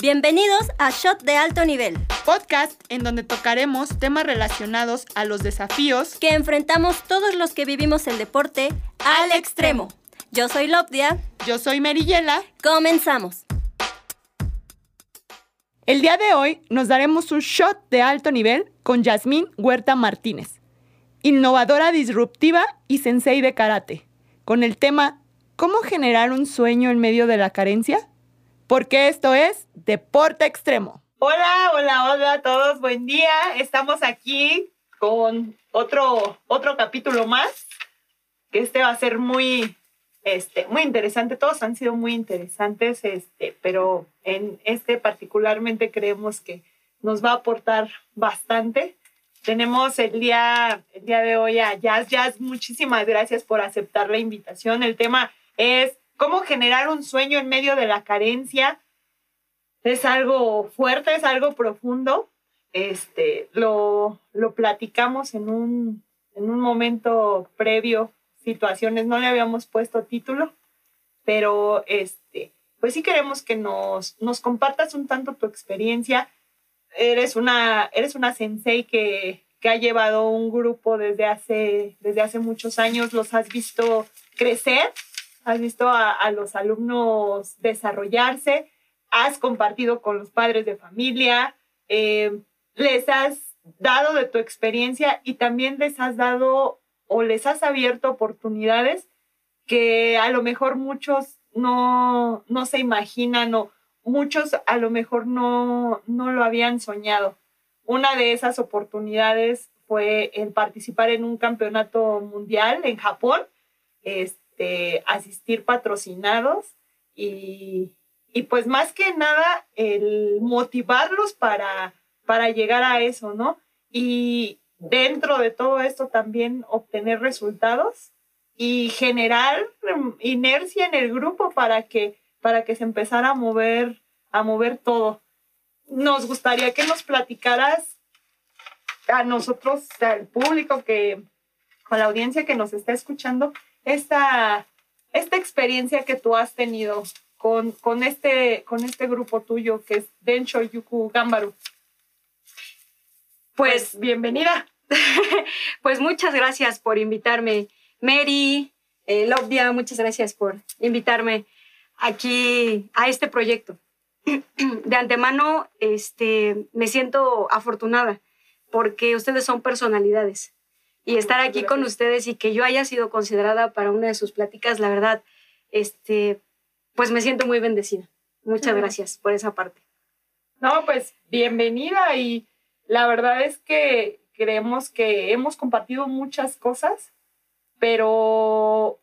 Bienvenidos a Shot de Alto Nivel, podcast en donde tocaremos temas relacionados a los desafíos que enfrentamos todos los que vivimos el deporte al extremo. Yo soy Lopdia. Yo soy Meriyela. Comenzamos. El día de hoy nos daremos un shot de alto nivel con Yasmín Huerta Martínez, innovadora disruptiva y sensei de karate, con el tema ¿Cómo generar un sueño en medio de la carencia? Porque esto es Deporte Extremo. Hola, hola, hola a todos, buen día. Estamos aquí con otro, otro capítulo más, que este va a ser muy, este, muy interesante. Todos han sido muy interesantes, este, pero en este particularmente creemos que nos va a aportar bastante. Tenemos el día, el día de hoy a Jazz. Jazz, muchísimas gracias por aceptar la invitación. El tema es cómo generar un sueño en medio de la carencia. Es algo fuerte, es algo profundo. Este, lo, lo platicamos en un, en un momento previo, situaciones, no le habíamos puesto título, pero este, pues sí queremos que nos, nos compartas un tanto tu experiencia. Eres una, eres una sensei que, que ha llevado un grupo desde hace, desde hace muchos años, los has visto crecer has visto a, los alumnos desarrollarse, has compartido con los padres de familia, eh, les has dado de tu experiencia y también les has dado o les has abierto oportunidades que a lo mejor muchos no, no se imaginan o muchos a lo mejor no, no lo habían soñado. Una de esas oportunidades fue el participar en un campeonato mundial en Japón. Este, asistir patrocinados y, pues más que nada el motivarlos para, para llegar a eso, ¿no? Y dentro de todo esto también obtener resultados y generar inercia en el grupo para que, para que se empezara a mover, a mover todo. Nos gustaría que nos platicaras a nosotros, al público que, con la audiencia que nos está escuchando, esta, esta experiencia que tú has tenido con, con, este, con este grupo tuyo que es Densho Yuku Gambaru. Pues, pues bienvenida. pues muchas gracias por invitarme. Mary, eh, Lobdia, muchas gracias por invitarme aquí a este proyecto. De antemano, este, me siento afortunada porque ustedes son personalidades y estar aquí con ustedes y que yo haya sido considerada para una de sus pláticas, la verdad, este, pues me siento muy bendecida. Muchas gracias por esa parte. No, pues bienvenida y la verdad es que creemos que hemos compartido muchas cosas, pero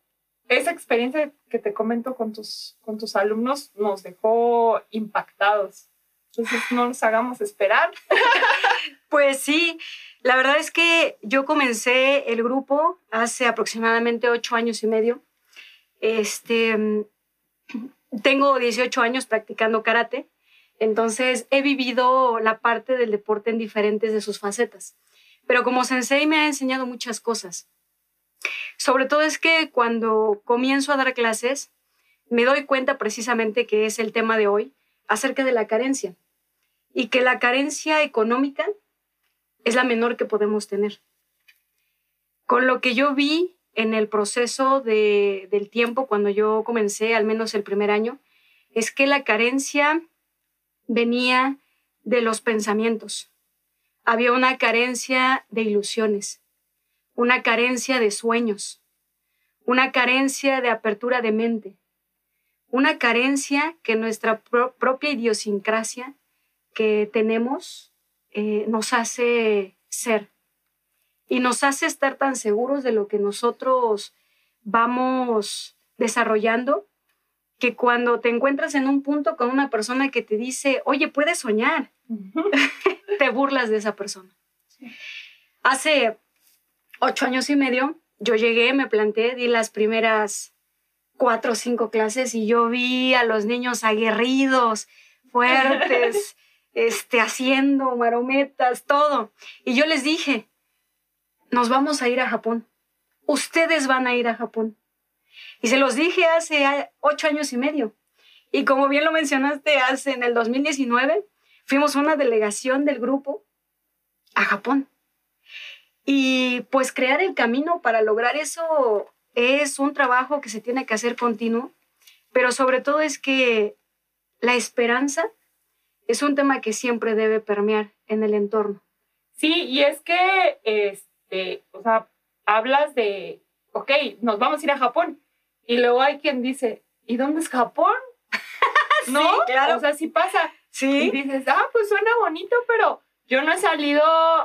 esa experiencia que te comento con tus, con tus alumnos nos dejó impactados. Entonces no nos hagamos esperar. pues sí, la verdad es que yo comencé el grupo hace aproximadamente ocho años y medio. Este, tengo 18 años practicando karate, entonces he vivido la parte del deporte en diferentes de sus facetas. Pero como sensei me ha enseñado muchas cosas. Sobre todo es que cuando comienzo a dar clases, me doy cuenta precisamente que es el tema de hoy, acerca de la carencia. Y que la carencia económica es la menor que podemos tener. Con lo que yo vi en el proceso del tiempo, cuando yo comencé, al menos el primer año, es que la carencia venía de los pensamientos. Había una carencia de ilusiones, una carencia de sueños, una carencia de apertura de mente, una carencia que nuestra propia idiosincrasia que tenemos eh, nos hace ser. Y nos hace estar tan seguros de lo que nosotros vamos desarrollando que cuando te encuentras en un punto con una persona que te dice, oye, puedes soñar, te burlas de esa persona. Hace ocho años y medio, yo llegué, me planté, di las primeras cuatro o cinco clases y yo vi a los niños aguerridos, fuertes, este, haciendo marometas, todo. Y yo les dije, nos vamos a ir a Japón. Ustedes van a ir a Japón. Y se los dije hace ocho años y medio. Y como bien lo mencionaste, hace en el 2019 fuimos una delegación del grupo a Japón. Y pues crear el camino para lograr eso es un trabajo que se tiene que hacer continuo, pero sobre todo es que la esperanza es un tema que siempre debe permear en el entorno. Sí, y es que, este, o sea, hablas de, ok, nos vamos a ir a Japón, y luego hay quien dice, ¿y dónde es Japón? ¿No? claro. O sea, sí pasa. Sí. Y dices, ah, pues suena bonito, pero yo no he salido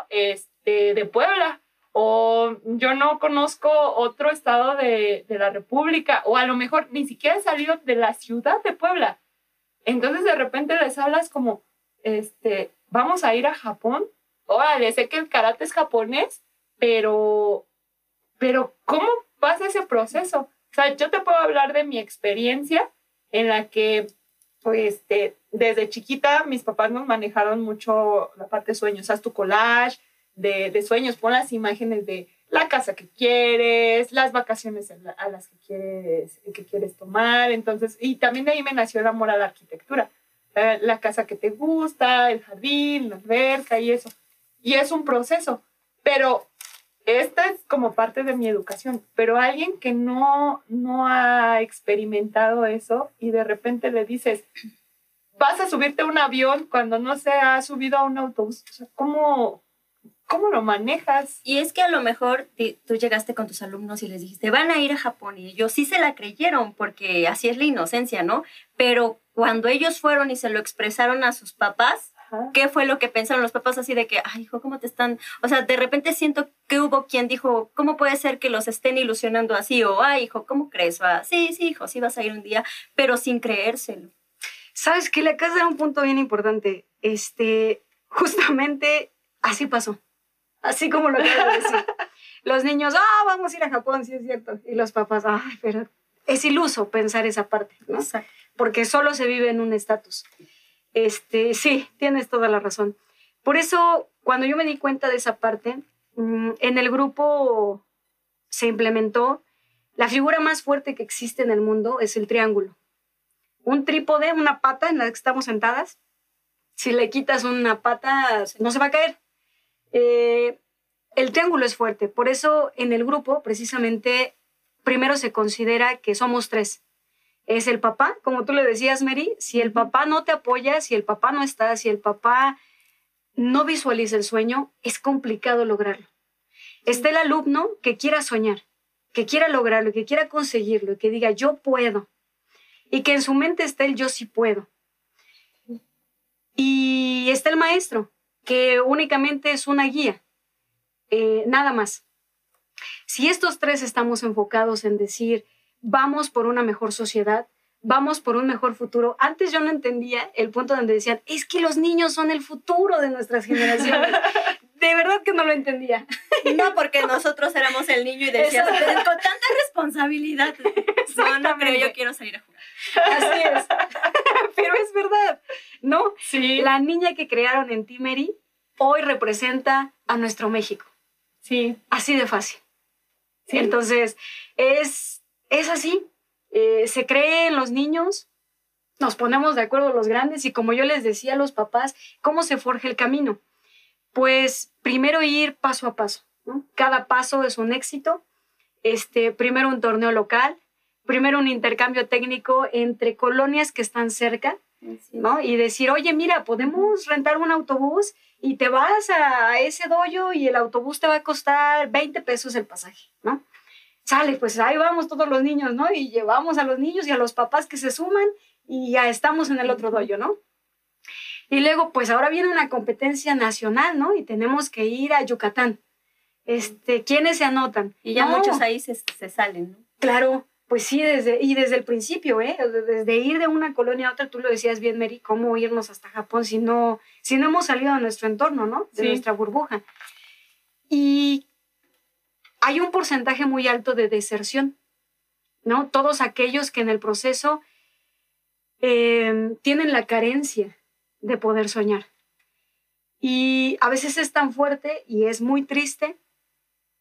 este, de Puebla o yo no conozco otro estado de, de, la República o a lo mejor ni siquiera he salido de la ciudad de Puebla. Entonces de repente les hablas como, este, vamos a ir a Japón. Órale, sé que el karate es japonés, pero, pero ¿cómo pasa ese proceso? O sea, yo te puedo hablar de mi experiencia en la que, pues, este, desde chiquita mis papás nos manejaron mucho la parte de sueños. Haz tu collage de, de, sueños, pon las imágenes de la casa que quieres, las vacaciones a las que quieres, que quieres tomar. Entonces, y también de ahí me nació el amor a la arquitectura. La, la casa que te gusta, el jardín, la alberca y eso. Y es un proceso. Pero esta es como parte de mi educación, pero alguien que no, no ha experimentado eso y de repente le dices, vas a subirte a un avión cuando no se ha subido a un autobús, o sea, ¿cómo, ¿cómo lo manejas? Y es que a lo mejor tú llegaste con tus alumnos y les dijiste, van a ir a Japón y ellos sí se la creyeron porque así es la inocencia, ¿no? Pero cuando ellos fueron y se lo expresaron a sus papás, ¿Qué fue lo que pensaron los papás así de que, ay, hijo, ¿cómo te están? O sea, de repente siento que hubo quien dijo, ¿cómo puede ser que los estén ilusionando así? O, ay, hijo, ¿cómo crees? Ah, sí, sí, hijo, sí vas a ir un día, pero sin creérselo. Sabes que la casa era un punto bien importante. Este, justamente así pasó. Así como lo quiero decir. los niños, ah, vamos a ir a Japón, sí es cierto. Y los papás, ay, pero es iluso pensar esa parte, ¿no? Porque solo se vive en un estatus. Este, sí, tienes toda la razón. Por eso, cuando yo me di cuenta de esa parte, mm, en el grupo se implementó la figura más fuerte que existe en el mundo es el triángulo. Un trípode, una pata en la que estamos sentadas. Si le quitas una pata, no se va a caer. Eh, el triángulo es fuerte. Por eso en el grupo, precisamente, primero se considera que somos tres es el papá, como tú le decías, Mary, si el papá no te apoya, si el papá no está, si el papá no visualiza el sueño, es complicado lograrlo. Está el alumno que quiera soñar, que quiera lograrlo, que quiera conseguirlo, que diga yo puedo, y que en su mente esté el yo sí puedo. Y está el maestro, que únicamente es una guía, eh, nada más. Si estos tres estamos enfocados en decir, vamos por una mejor sociedad, vamos por un mejor futuro. Antes yo no entendía el punto donde decían, es que los niños son el futuro de nuestras generaciones. de verdad que no lo entendía. No, porque nosotros éramos el niño y decías, con tanta responsabilidad. No, no creo, yo quiero salir a jugar. Así es. Pero es verdad, ¿no? Sí. La niña que crearon en Timeri hoy representa a nuestro México. Sí. Así de fácil. Sí. Entonces, es es así. Eh, se cree en los niños, nos ponemos de acuerdo los grandes y como yo les decía a los papás, ¿cómo se forja el camino? Pues primero ir paso a paso. Cada paso es un éxito. Este, primero un torneo local, primero un intercambio técnico entre colonias que están cerca, ¿no? Y decir, oye, mira, podemos rentar un autobús y te vas a ese doyo y el autobús te va a costar 20 pesos el pasaje, ¿no? sale, pues ahí vamos todos los niños, ¿no? Y llevamos a los niños y a los papás que se suman y ya estamos en el otro doyo, ¿no? Y luego, pues ahora viene una competencia nacional, ¿no? Y tenemos que ir a Yucatán. Este, ¿Quiénes se anotan? Y ya muchos ahí se, se, salen, ¿no? Claro, pues sí, desde, y desde el principio, ¿eh? Desde ir de una colonia a otra, tú lo decías bien, Mary, ¿cómo irnos hasta Japón si no, si no hemos salido de nuestro entorno, ¿no? De Sí. nuestra burbuja. Y hay un porcentaje muy alto de deserción, ¿no? Todos aquellos que en el proceso eh, tienen la carencia de poder soñar. Y a veces es tan fuerte y es muy triste,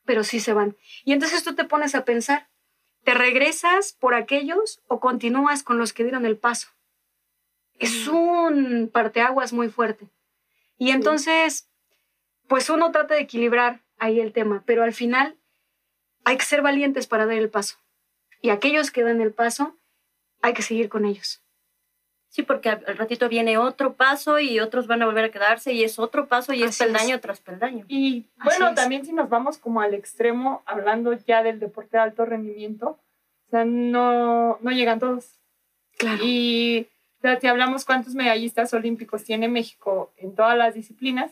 pero sí se van. Y entonces tú te pones a pensar, ¿te regresas por aquellos o continúas con los que dieron el paso? Es un parteaguas muy fuerte. Y entonces, pues uno trata de equilibrar ahí el tema, pero al final hay que ser valientes para dar el paso. Y aquellos que dan el paso, hay que seguir con ellos. Sí, porque al, ratito viene otro paso y otros van a volver a quedarse y es otro paso y es peldaño tras peldaño. Y bueno, también si nos vamos como al extremo, hablando ya del deporte de alto rendimiento, o sea, no, no llegan todos. Claro. Y o sea, si hablamos cuántos medallistas olímpicos tiene México en todas las disciplinas,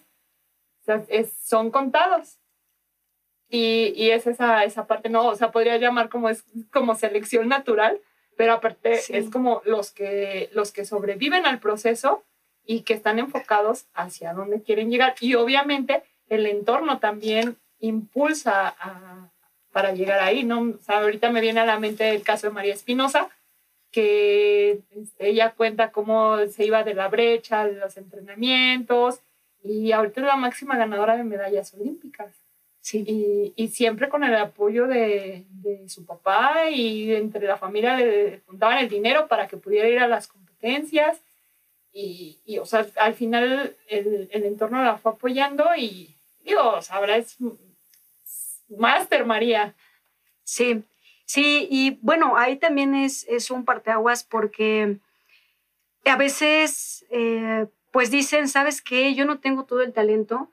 o sea, es, son contados. Y, y, es esa, esa parte, no, o sea, podría llamar como, es, como selección natural, pero aparte es como los que, los que sobreviven al proceso y que están enfocados hacia dónde quieren llegar. Y obviamente el entorno también impulsa para llegar ahí, ¿no? O sea, ahorita me viene a la mente el caso de María Espinosa, que este, ella cuenta cómo se iba de la brecha, de los entrenamientos, y ahorita es la máxima ganadora de medallas olímpicas. Y, y, siempre con el apoyo de, de, su papá y entre la familia le juntaban el dinero para que pudiera ir a las competencias. Y, y o sea, al final el, el, entorno la fue apoyando y, digo, ahora es máster María. Sí, sí, y bueno, ahí también es, es un parteaguas porque a veces, eh, pues dicen, ¿sabes qué? Yo no tengo todo el talento,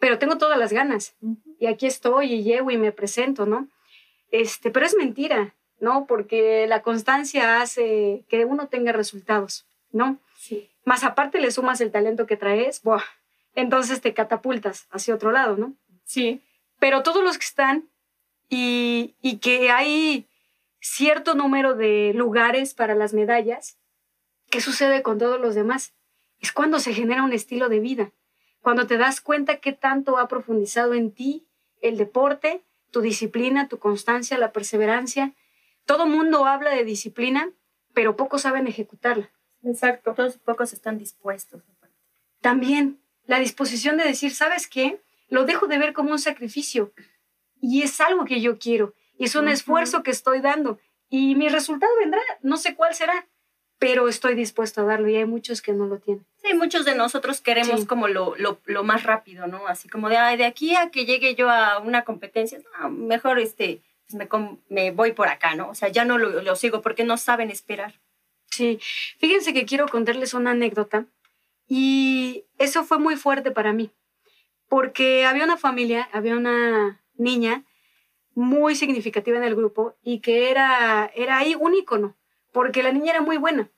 pero tengo todas las ganas. Y aquí estoy y llego y me presento, ¿no? Este, pero es mentira, ¿no? Porque la constancia hace que uno tenga resultados, ¿no? Sí. Más aparte le sumas el talento que traes, ¡buah! entonces te catapultas hacia otro lado, ¿no? Sí. Pero todos los que están y, y que hay cierto número de lugares para las medallas, ¿qué sucede con todos los demás? Es cuando se genera un estilo de vida cuando te das cuenta qué tanto ha profundizado en ti el deporte, tu disciplina, tu constancia, la perseverancia. Todo mundo habla de disciplina, pero pocos saben ejecutarla. Exacto. Todos pocos están dispuestos. También la disposición de decir, ¿sabes qué? Lo dejo de ver como un sacrificio y es algo que yo quiero y es un esfuerzo que estoy dando y mi resultado vendrá, no sé cuál será, pero estoy dispuesto a darlo y hay muchos que no lo tienen. Sí, muchos de nosotros queremos como lo, lo, lo, más rápido, ¿no? Así como de, Ay, de aquí a que llegue yo a una competencia, mejor este, pues me, me, voy por acá, ¿no? O sea, ya no lo, lo, sigo porque no saben esperar. Sí, fíjense que quiero contarles una anécdota y eso fue muy fuerte para mí, porque había una familia, había una niña muy significativa en el grupo y que era, era ahí un ícono porque la niña era muy buena,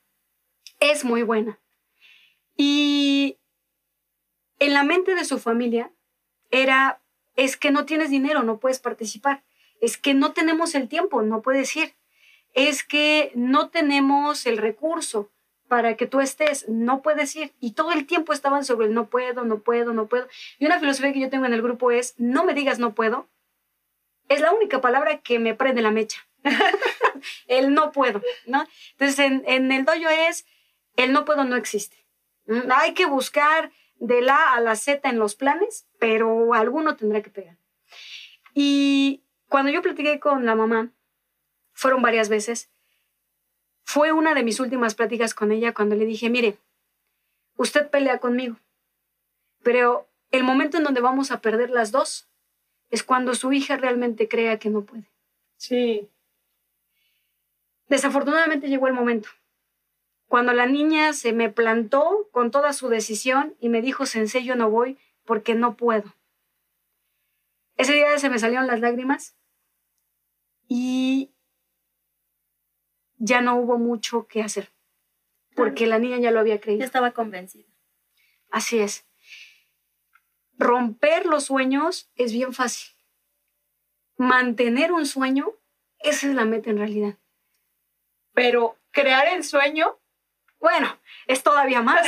es muy buena. Y en la mente de su familia era, es que no tienes dinero, no puedes participar, es que no tenemos el tiempo, no puedes ir, es que no tenemos el recurso para que tú estés, no puedes ir. Y todo el tiempo estaban sobre el no puedo, no puedo, no puedo. Y una filosofía que yo tengo en el grupo es, no me digas no puedo, es la única palabra que me prende la mecha. el no puedo, ¿no? Entonces, en, el dojo es, el no puedo no existe. Mm, hay que buscar de la a la Z en los planes, pero alguno tendrá que pegar. Y cuando yo platiqué con la mamá, fueron varias veces, fue una de mis últimas pláticas con ella cuando le dije, mire, usted pelea conmigo, pero el momento en donde vamos a perder las dos es cuando su hija realmente crea que no puede. Sí. Desafortunadamente llegó el momento. Cuando la niña se me plantó con toda su decisión y me dijo, Sensei, yo no voy porque no puedo. Ese día se me salieron las lágrimas y ya no hubo mucho que hacer, porque la niña ya lo había creído. Ya estaba convencida. Así es. Romper los sueños es bien fácil. Mantener un sueño, esa es la meta en realidad. Pero crear el sueño, bueno, es todavía más.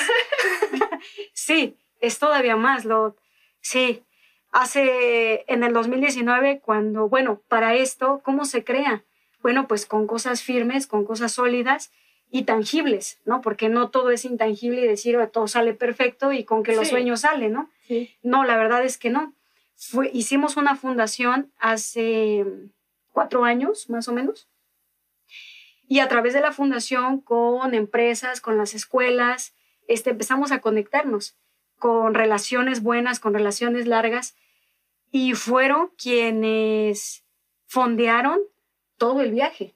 sí, es todavía más. Lo, sí, hace en el 2019, cuando, bueno, para esto, ¿cómo se crea? Bueno, pues con cosas firmes, con cosas sólidas y tangibles, ¿no? Porque no todo es intangible y decir oh, todo sale perfecto y con que los sueños salen, ¿no? Sí. No, la verdad es que no. Fue, hicimos una fundación hace cuatro años, más o menos, Y a través de la fundación, con empresas, con las escuelas, este, empezamos a conectarnos con relaciones buenas, con relaciones largas, y fueron quienes fondearon todo el viaje.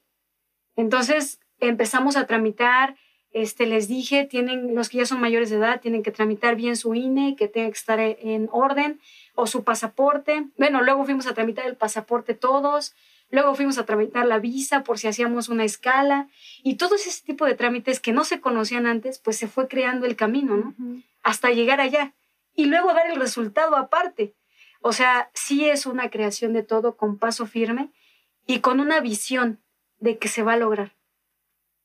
Entonces empezamos a tramitar, este, les dije, tienen, los que ya son mayores de edad tienen que tramitar bien su INE, que tenga que estar en orden, o su pasaporte. Bueno, luego fuimos a tramitar el pasaporte todos, luego fuimos a tramitar la visa por si hacíamos una escala, y todo ese tipo de trámites que no se conocían antes, pues se fue creando el camino, ¿no? Hasta llegar allá. Y luego dar el resultado aparte. O sea, sí es una creación de todo con paso firme y con una visión de que se va a lograr.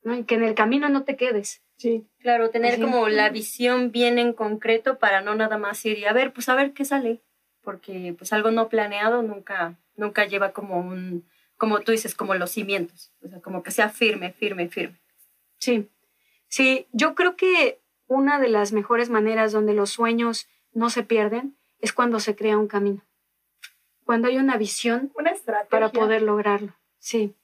¿no? Y que en el camino no te quedes. Sí. Claro, tener como la visión bien en concreto para no nada más ir y a ver, pues a ver qué sale, porque pues algo no planeado nunca, nunca lleva como un, como tú dices, como los cimientos, o sea, como que sea firme, firme, firme. Sí, sí, yo creo que una de las mejores maneras donde los sueños no se pierden es cuando se crea un camino, cuando hay una visión una estrategia. para poder lograrlo, sí.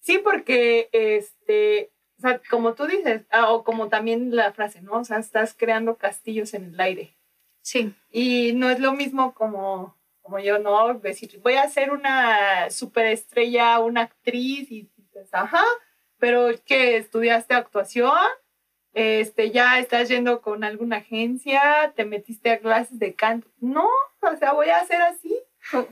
Sí, porque, este, o sea, como tú dices, ah, o como también la frase, ¿no? O sea, estás creando castillos en el aire. Sí. Y no es lo mismo como, como yo, ¿no? Decir, voy a ser una superestrella, una actriz, y dices, ajá, pero que estudiaste actuación, este, ya estás yendo con alguna agencia, te metiste a clases de canto. No, o sea, voy a hacer así.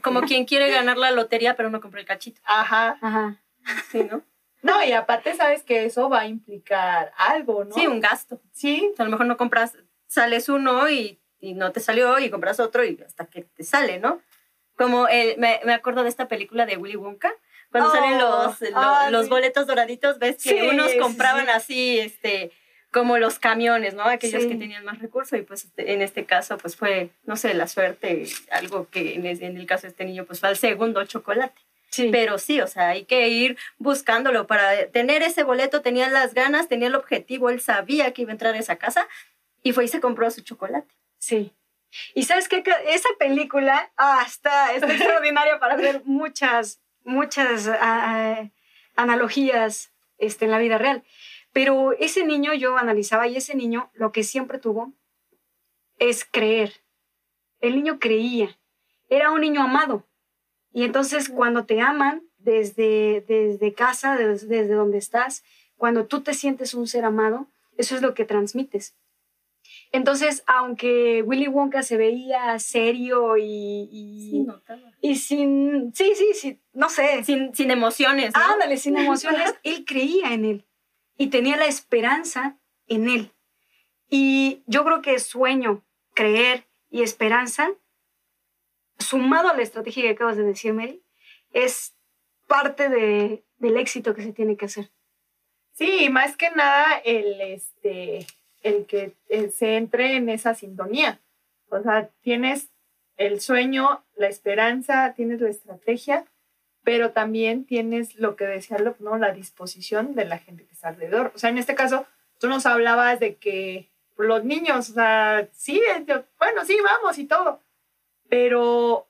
Como, quien quiere ganar la lotería, pero no compró el cachito. Ajá. Ajá. Sí, ¿no? No, y aparte sabes que eso va a implicar algo, ¿no? Sí, un gasto. Sí. a lo mejor no compras, sales uno y, y, no te salió y compras otro y hasta que te sale, ¿no? Como el, me, me acuerdo de esta película de Willy Wonka, cuando salen los, ah, los sí. boletos doraditos, ves que Sí, unos compraban sí. así, este, como los camiones, ¿no? Aquellos que tenían más recursos y pues este, en este caso pues fue, no sé, la suerte, algo que en, en el caso de este niño pues fue al segundo chocolate. Sí. Pero sí, o sea, hay que ir buscándolo para tener ese boleto, tenía las ganas, tenía el objetivo, él sabía que iba a entrar a esa casa y fue y se compró su chocolate. Sí. Y sabes qué? Esa película ah, está, extraordinaria para hacer muchas, muchas ah, ah, analogías este, en la vida real. Pero ese niño yo analizaba y ese niño lo que siempre tuvo es creer. El niño creía. Era un niño amado. Y entonces cuando te aman desde, desde casa, desde donde estás, cuando tú te sientes un ser amado, eso es lo que transmites. Entonces, aunque Willy Wonka se veía serio y, y, notaba. y sin, sí, sí, sí, no sé, Sin, sin emociones, ¿no? ándale, sin emociones, él creía en él y tenía la esperanza en él. Y yo creo que sueño, creer y esperanza, sumado a la estrategia que acabas de decir, Mary, es parte de, del éxito que se tiene que hacer. Sí, más que nada el, este, el que eh, se entre en esa sintonía. O sea, tienes el sueño, la esperanza, tienes la estrategia, pero también tienes lo que decía Lop, ¿no? La disposición de la gente que está alrededor. O sea, en este caso, tú nos hablabas de que los niños, o sea, sí, yo- bueno, sí, vamos y todo, pero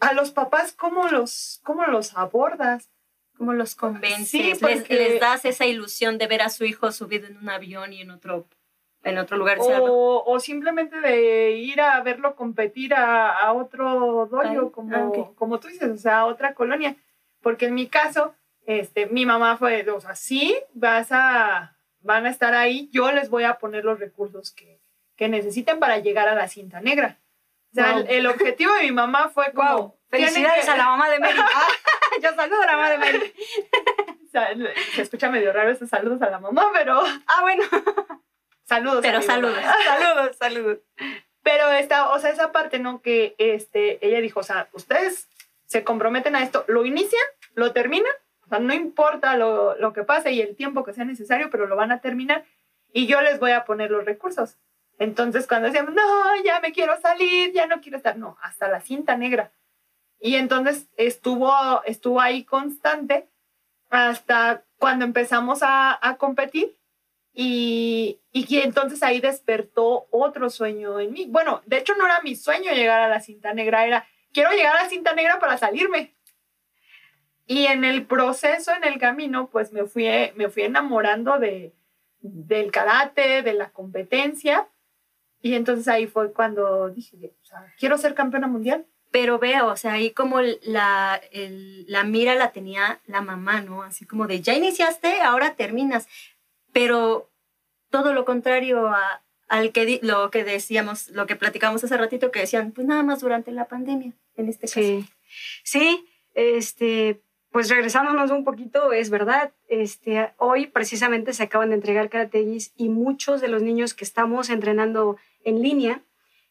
a los papás, ¿cómo los, cómo los abordas? ¿Cómo los convences? Sí, les, porque- les das esa ilusión de ver a su hijo subido en un avión y en otro, en otro lugar. O O, simplemente de ir a verlo competir a, a otro dojo, Ah, como, ah, ok. como tú dices, o sea, a otra colonia. Porque en mi caso, este, mi mamá fue, o sea, sí, vas a, van a estar ahí, yo les voy a poner los recursos que, que necesiten para llegar a la cinta negra. O sea, Wow. el, el objetivo de mi mamá fue como... Wow, felicidades que- a la mamá de Mary. Yo saludo a la mamá de Mary. o sea, se escucha medio raro esos saludos a la mamá, pero Ah, bueno. Saludos. Pero saludos. Saludos, saludos. Pero esta, o sea, esa parte, ¿no? Que este, ella dijo, o sea, ustedes se comprometen a esto, lo inician, lo terminan, o sea, no importa lo, lo que pase y el tiempo que sea necesario, pero lo van a terminar y yo les voy a poner los recursos. Entonces, cuando decíamos, no, ya me quiero salir, ya no quiero estar, no, hasta la cinta negra. Y entonces estuvo, estuvo ahí constante hasta cuando empezamos a, a competir y, y que entonces ahí despertó otro sueño en mí. Bueno, de hecho no era mi sueño llegar a la cinta negra, era quiero llegar a la cinta negra para salirme. Y en el proceso, en el camino, pues me fui, me fui enamorando de, del karate, de la competencia. Y entonces ahí fue cuando dije, o sea, quiero ser campeona mundial. Pero veo, o sea, ahí como la, la mira la tenía la mamá, ¿no? Así como de, ya iniciaste, ahora terminas. Pero todo lo contrario a, al que lo que decíamos, lo que platicamos hace ratito, que decían, pues nada más durante la pandemia, en este caso. Sí, sí este, pues regresándonos un poquito, es verdad, este, hoy precisamente se acaban de entregar karategis y muchos de los niños que estamos entrenando en línea,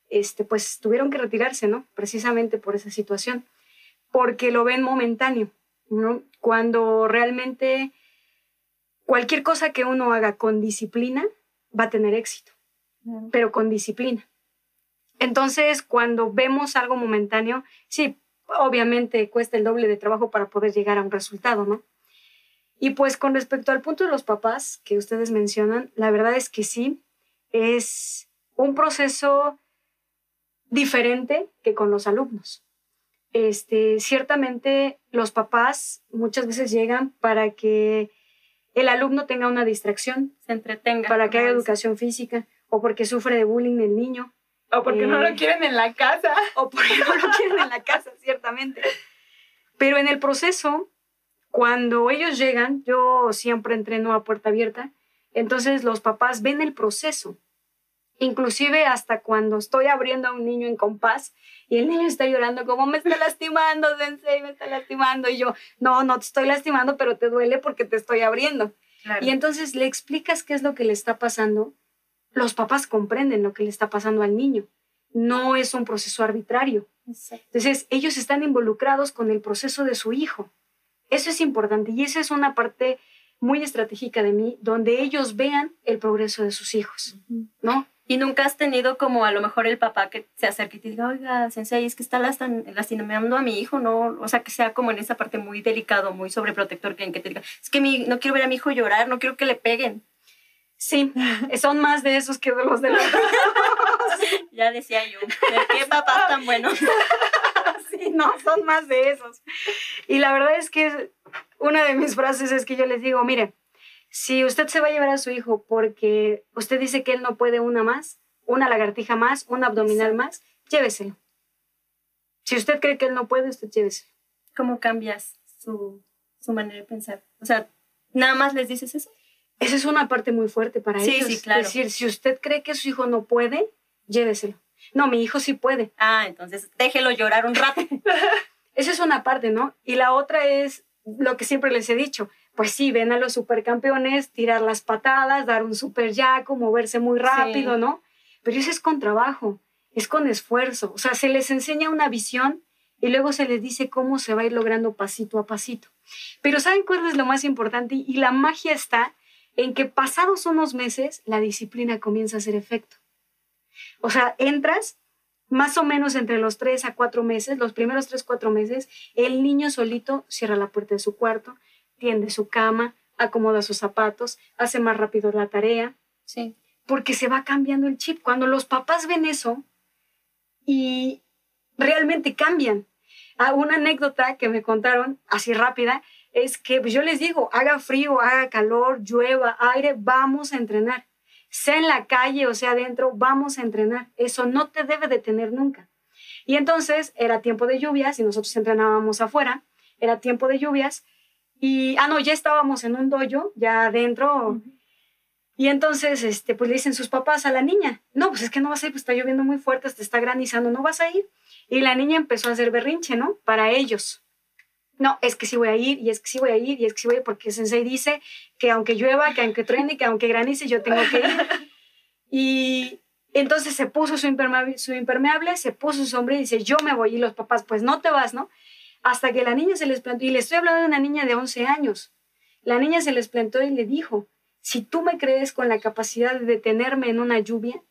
este, pues tuvieron que retirarse, ¿no? Precisamente por esa situación, porque lo ven momentáneo, ¿no? Cuando realmente cualquier cosa que uno haga con disciplina va a tener éxito, pero con disciplina. Entonces, cuando vemos algo momentáneo, sí, obviamente cuesta el doble de trabajo para poder llegar a un resultado, ¿no? Y pues con respecto al punto de los papás que ustedes mencionan, la verdad es que sí, es un proceso diferente que con los alumnos. Este, ciertamente los papás muchas veces llegan para que el alumno tenga una distracción, se entretenga, para que haga educación física o porque sufre de bullying el niño o porque no lo eh, quieren en la casa. O porque no lo quieren en la casa, ciertamente. Pero en el proceso, cuando ellos llegan, yo siempre entreno a puerta abierta, entonces los papás ven el proceso. Inclusive hasta cuando estoy abriendo a un niño en compás y el niño está llorando como me está lastimando, sensei, me está lastimando. Y yo, no, no te estoy lastimando, pero te duele porque te estoy abriendo. Y entonces le explicas qué es lo que le está pasando los papás comprenden lo que le está pasando al niño. No es un proceso arbitrario. Entonces, ellos están involucrados con el proceso de su hijo. Eso es importante y esa es una parte muy estratégica de mí, donde ellos vean el progreso de sus hijos, ¿no? Y nunca has tenido como a lo mejor el papá que se acerque y te diga, oiga, sensei, es que está lastimando a mi hijo, ¿no? O sea, que sea como en esa parte muy delicado, muy sobreprotector, que, que te diga, es que mi, no quiero ver a mi hijo llorar, no quiero que le peguen. Sí, son más de esos que de los de los Ya decía yo, qué papás tan buenos? sí, no, son más de esos. Y la verdad es que una de mis frases es que yo les digo, mire, si usted se va a llevar a su hijo porque usted dice que él no puede una más, una lagartija más, un abdominal más, lléveselo. Si usted cree que él no puede, usted lléveselo. ¿Cómo cambias su, su manera de pensar? O sea, ¿nada más les dices eso? Esa es una parte muy fuerte para ellos. Sí, claro. Es decir, si usted cree que su hijo no puede, lléveselo. No, mi hijo sí puede. Ah, entonces déjelo llorar un rato. Esa es una parte, ¿no? Y la otra es lo que siempre les he dicho. Pues sí, ven a los supercampeones, tirar las patadas, dar un super yaco, moverse muy rápido, ¿no? Pero eso es con trabajo, es con esfuerzo. O sea, se les enseña una visión y luego se les dice cómo se va a ir logrando pasito a pasito. Pero ¿saben cuál es lo más importante? Y la magia está en que pasados unos meses la disciplina comienza a hacer efecto. O sea, entras más o menos entre los tres a cuatro meses, los primeros tres, cuatro meses, el niño solito cierra la puerta de su cuarto, tiende su cama, acomoda sus zapatos, hace más rápido la tarea. Sí. Porque se va cambiando el chip. Cuando los papás ven eso y realmente cambian. Ah, una anécdota que me contaron así rápida es que pues yo les digo, haga frío, haga calor, llueva, aire, vamos a entrenar. Sea en la calle o sea adentro, vamos a entrenar. Eso no te debe detener nunca. Y entonces era tiempo de lluvias y nosotros entrenábamos afuera, era tiempo de lluvias y, ah, no, ya estábamos en un dojo, ya adentro. Y entonces, este, pues le dicen sus papás a la niña, no, pues es que no vas a ir, pues está lloviendo muy fuerte, te está granizando, no vas a ir. Y la niña empezó a hacer berrinche, ¿no? Para ellos no, es que sí voy a ir, y es que sí voy a ir, y es que sí voy a ir, porque Sensei dice que aunque llueva, que aunque truene, que aunque granice, yo tengo que ir. Y entonces se puso su impermeable, su impermeable se puso su sombrilla y dice, yo me voy, y los papás, pues no te vas, ¿no? Hasta que la niña se les plantó, y le estoy hablando de una niña de 11 años, la niña se les plantó y le dijo, si tú me crees con la capacidad de detenerme en una lluvia,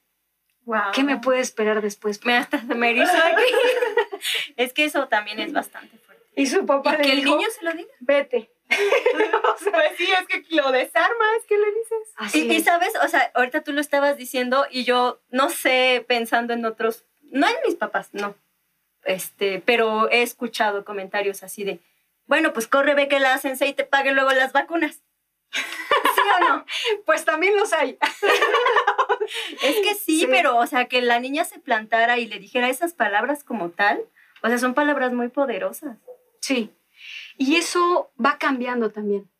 ¿qué me puede esperar después? Me hasta me aquí. es que eso también es bastante y su papá le que el niño se lo diga. Vete. o sea, pues sí, es que lo desarmas, ¿qué le dices? y, y, sabes, o sea, ahorita tú lo estabas diciendo y yo no sé, pensando en otros, no en mis papás, no. Este, pero he escuchado comentarios así de, Bueno, pues corre, ve que la sensei te pague luego las vacunas. ¿Sí o no? Pues también los hay. Es que sí, Sí. pero, o sea, que la niña se plantara y le dijera esas palabras como tal, o sea, son palabras muy poderosas. Sí. Y eso va cambiando también.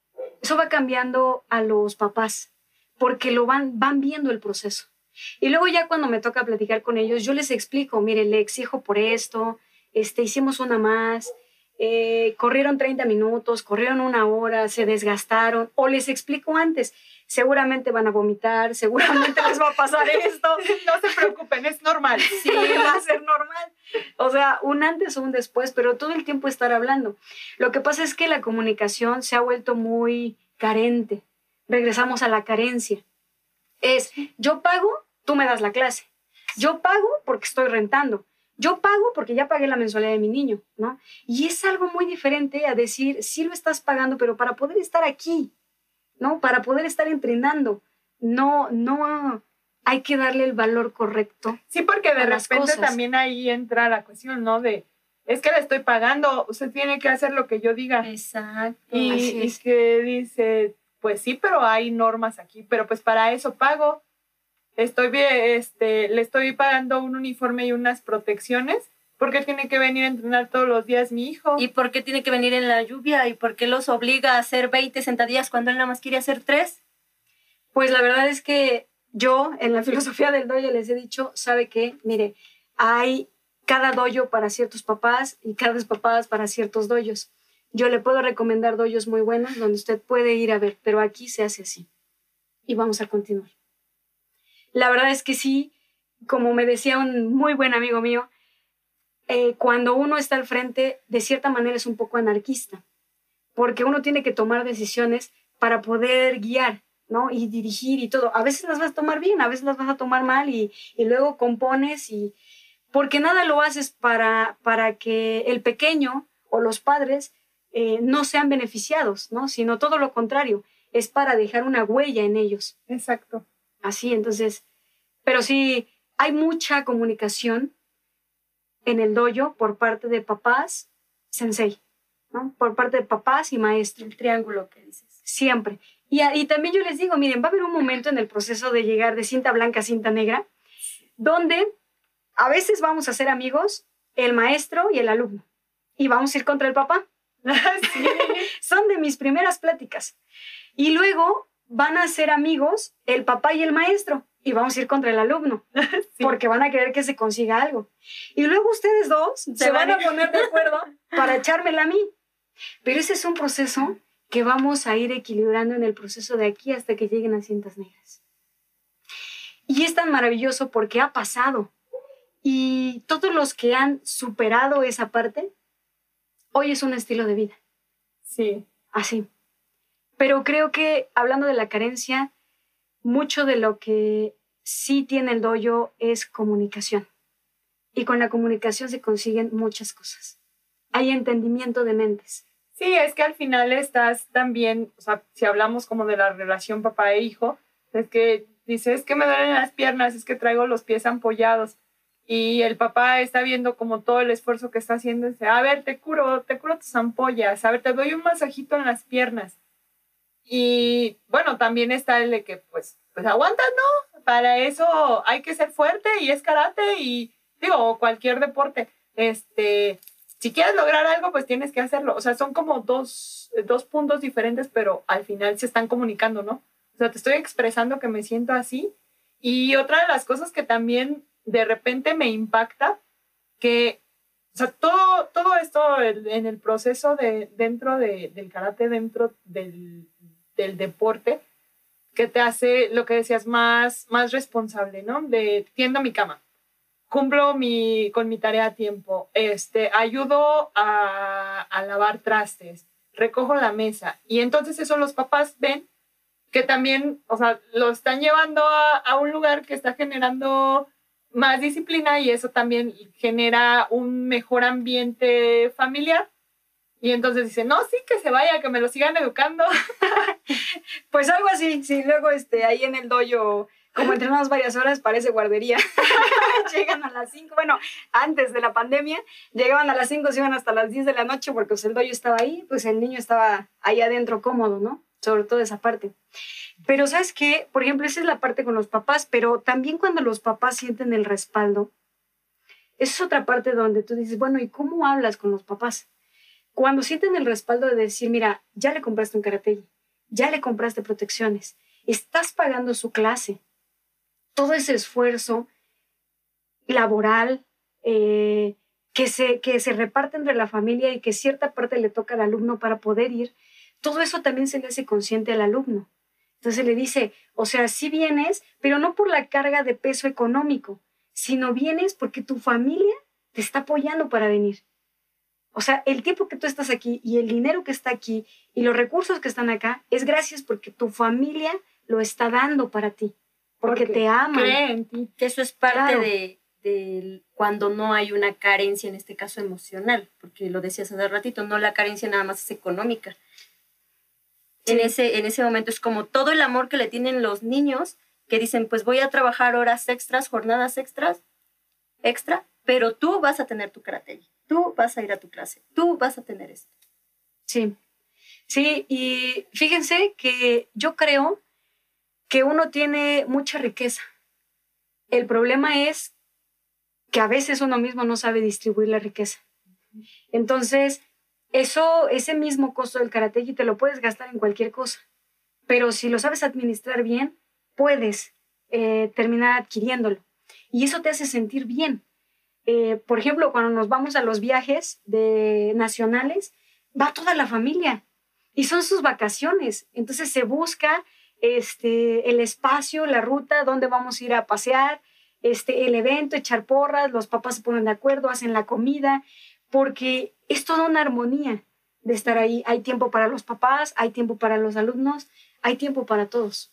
Eso va cambiando a los papás, porque lo van, van viendo el proceso. Y luego ya cuando me toca platicar con ellos, yo les explico, mire, le exijo por esto, este, hicimos una más, eh, corrieron 30 minutos, corrieron una hora, se desgastaron, o les explico antes, seguramente van a vomitar, seguramente les va a pasar esto, No se preocupen, es normal. Sí, va a ser normal. O sea, un antes o un después, pero todo el tiempo estar hablando. Lo que pasa es que la comunicación se ha vuelto muy carente. Regresamos a la carencia. Es, yo pago, tú me das la clase. Yo pago porque estoy rentando. Yo pago porque ya pagué la mensualidad de mi niño, ¿no? Y es algo muy diferente a decir, sí lo estás pagando, pero para poder estar aquí, ¿no? Para poder estar entrenando. No, no hay que darle el valor correcto Sí, porque de repente también ahí entra la cuestión, ¿no? De, es que le estoy pagando, usted tiene que hacer lo que yo diga. Exacto. Y, y que dice, pues sí, pero hay normas aquí, pero pues para eso pago. Estoy este, le estoy pagando un uniforme y unas protecciones, porque tiene que venir a entrenar todos los días mi hijo. ¿Y por qué tiene que venir en la lluvia? ¿Y por qué los obliga a hacer 20 sentadillas cuando él nada más quiere hacer 3? Pues la verdad es que yo en la filosofía del dojo les he dicho, ¿sabe qué? Mire, hay cada dojo para ciertos papás y cada papás para ciertos dojos. Yo le puedo recomendar dojos muy buenos donde usted puede ir a ver, pero aquí se hace así. Y vamos a continuar. La verdad es que sí, como me decía un muy buen amigo mío, eh, cuando uno está al frente, de cierta manera es un poco anarquista, porque uno tiene que tomar decisiones para poder guiar, ¿no? Y dirigir y todo. A veces las vas a tomar bien, a veces las vas a tomar mal y, luego compones y... Porque nada lo haces para, para que el pequeño o los padres eh, no sean beneficiados, ¿no? Sino todo lo contrario, es para dejar una huella en ellos. Exacto. Así, entonces, pero sí, hay mucha comunicación en el dojo por parte de papás, sensei, ¿no? Por parte de papás y maestros El triángulo que dices. siempre. Y, y también yo les digo, miren, va a haber un momento en el proceso de llegar de cinta blanca a cinta negra, donde a veces vamos a ser amigos el maestro y el alumno, y vamos a ir contra el papá. Sí. Son de mis primeras pláticas. Y luego van a ser amigos el papá y el maestro, y vamos a ir contra el alumno, Sí. porque van a querer que se consiga algo. Y luego ustedes dos se, van a van a- poner de acuerdo para echármela a mí. Pero ese es un proceso que vamos a ir equilibrando en el proceso de aquí hasta que lleguen a cintas negras. Y es tan maravilloso porque ha pasado. Y todos los que han superado esa parte, hoy es un estilo de vida, Sí. así. Pero creo que hablando de la carencia, mucho de lo que sí tiene el dojo es comunicación. Y con la comunicación se consiguen muchas cosas. Hay entendimiento de mentes. Sí, es que al final estás también, o sea, si hablamos como de la relación papá e hijo, es que dice, es que me duelen las piernas, es que traigo los pies ampollados. Y el papá está viendo como todo el esfuerzo que está haciendo, dice, a ver, te curo, te curo tus ampollas, a ver, te doy un masajito en las piernas. Y bueno, también está el de que, pues, pues aguanta, ¿no? Para eso hay que ser fuerte y es karate y, digo, cualquier deporte. Este, si quieres lograr algo, pues tienes que hacerlo. O sea, son como dos, dos puntos diferentes, pero al final se están comunicando, ¿no? O sea, te estoy expresando que me siento así. Y otra de las cosas que también de repente me impacta, que, o sea, todo, todo esto en el proceso de, dentro de- del karate, dentro del, del deporte, que te hace, lo que decías, más, más responsable, ¿no? De tiendo mi cama cumplo mi, con mi tarea a tiempo, este, ayudo a, a lavar trastes, recojo la mesa. Y entonces eso los papás ven que también, o sea, lo están llevando a, a un lugar que está generando más disciplina y eso también genera un mejor ambiente familiar. Y entonces dicen, no, sí, que se vaya, que me lo sigan educando. Pues algo así, sí. Luego este, ahí en el dojo como entrenamos varias horas, parece guardería. Llegan a las 5, bueno, antes de la pandemia, llegaban a las 5, se iban hasta las 10 de la noche porque pues, el doyo estaba ahí, pues el niño estaba ahí adentro cómodo, ¿no? Sobre todo esa parte. Pero sabes qué, por ejemplo, esa es la parte con los papás, pero también cuando los papás sienten el respaldo, esa es otra parte donde tú dices, bueno, ¿y cómo hablas con los papás? Cuando sienten el respaldo de decir, mira, ya le compraste un karate, ya le compraste protecciones, estás pagando su clase, todo ese esfuerzo laboral eh, que, se, que se reparte entre la familia y que cierta parte le toca al alumno para poder ir, todo eso también se le hace consciente al alumno. Entonces le dice, o sea, sí vienes, pero no por la carga de peso económico, sino vienes porque tu familia te está apoyando para venir. O sea, el tiempo que tú estás aquí y el dinero que está aquí y los recursos que están acá es gracias porque tu familia lo está dando para ti, porque, te aman. en ti. Que eso es parte de, de, cuando no hay una carencia, en este caso emocional, porque lo decías hace ratito, no la carencia nada más es económica. En, ese, en ese momento es como todo el amor que le tienen los niños que dicen, pues voy a trabajar horas extras, jornadas extras, extra, pero tú vas a tener tu karate, tú vas a ir a tu clase, tú vas a tener esto. Sí, sí, y fíjense que yo creo que uno tiene mucha riqueza. El problema es que a veces uno mismo no sabe distribuir la riqueza. Entonces, eso, ese mismo costo del karate te lo puedes gastar en cualquier cosa. Pero si lo sabes administrar bien, puedes eh, terminar adquiriéndolo. Y eso te hace sentir bien. Eh, por ejemplo, cuando nos vamos a los viajes de nacionales, va toda la familia y son sus vacaciones. Entonces se busca este, el espacio, la ruta, dónde vamos a ir a pasear, este, el evento, echar porras, los papás se ponen de acuerdo, hacen la comida, porque es toda una armonía de estar ahí. Hay tiempo para los papás, hay tiempo para los alumnos, hay tiempo para todos.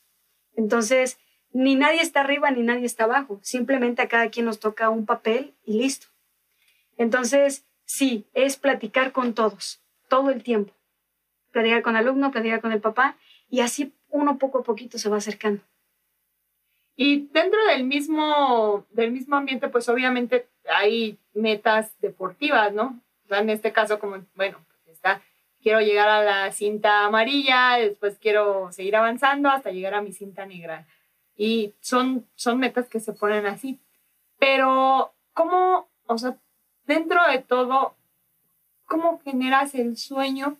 Entonces, ni nadie está arriba ni nadie está abajo, simplemente a cada quien nos toca un papel y listo. Entonces, sí, es platicar con todos, todo el tiempo. Platicar con el alumno, platicar con el papá, y así uno poco a poquito se va acercando. Y dentro del mismo, del mismo ambiente, pues obviamente hay metas deportivas, ¿no? en este caso, como, bueno, pues está, quiero llegar a la cinta amarilla, después quiero seguir avanzando hasta llegar a mi cinta negra. Y son, son metas que se ponen así. Pero, ¿cómo, o sea, dentro de todo, cómo generas el sueño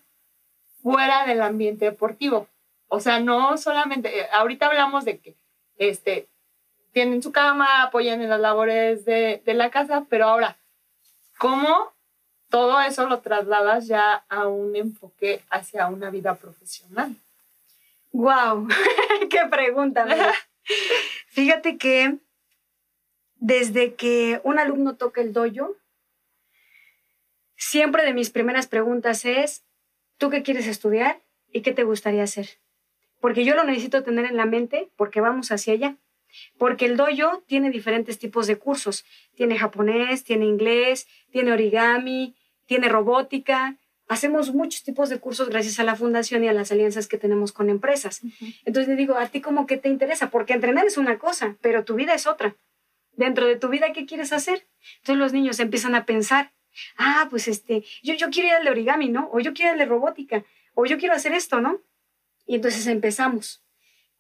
fuera del ambiente deportivo? O sea, no solamente, eh, ahorita hablamos de que este, tienen su cama, apoyan en las labores de, de la casa, pero ahora, ¿cómo todo eso lo trasladas ya a un enfoque hacia una vida profesional? ¡Wow! ¡Qué pregunta! Fíjate que desde que un alumno toca el dojo, siempre de mis primeras preguntas es, ¿tú qué quieres estudiar y qué te gustaría hacer? porque yo lo necesito tener en la mente porque vamos hacia allá. Porque el dojo tiene diferentes tipos de cursos. Tiene japonés, tiene inglés, tiene origami, tiene robótica. Hacemos muchos tipos de cursos gracias a la fundación y a las alianzas que tenemos con empresas. Entonces le digo, ¿a ti cómo que te interesa? Porque entrenar es una cosa, pero tu vida es otra. Dentro de tu vida, ¿qué quieres hacer? Entonces los niños empiezan a pensar, ah, pues este, yo, yo quiero ir al de origami, ¿no? O yo quiero ir al de robótica, o yo quiero hacer esto, ¿no? Y entonces empezamos.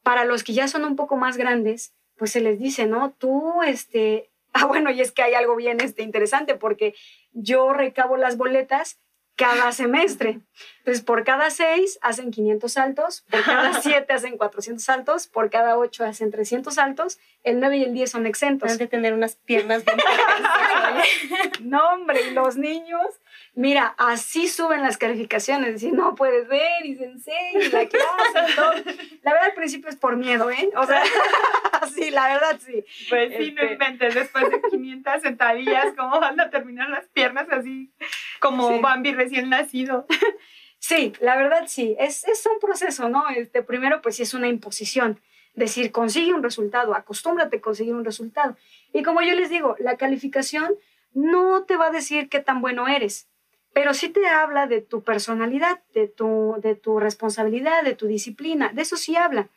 Para los que ya son un poco más grandes, pues se les dice, ¿no? Tú, este, ah, bueno, y es que hay algo bien este, interesante porque yo recabo las boletas cada semestre. Entonces, por cada seis hacen 500 saltos, por cada siete hacen 400 saltos, por cada ocho hacen 300 saltos, el 9 y el 10 son exentos. Han de tener unas piernas bien No, hombre, y los niños Mira, así suben las calificaciones, decir, no puedes ver y sensei y la clase y todo. La verdad al principio es por miedo, ¿eh? O sea, sí, la verdad sí. Pues sí, no este inventes, después de 500 sentadillas, ¿cómo van a terminar las piernas así como Bambi recién nacido? Sí, la verdad sí, es, es un proceso, ¿no? Este, primero pues sí es una imposición, decir, consigue un resultado, acostúmbrate a conseguir un resultado. Y como yo les digo, la calificación no te va a decir qué tan bueno eres pero sí te habla de tu personalidad, de tu, de tu responsabilidad, de tu disciplina, de eso sí habla.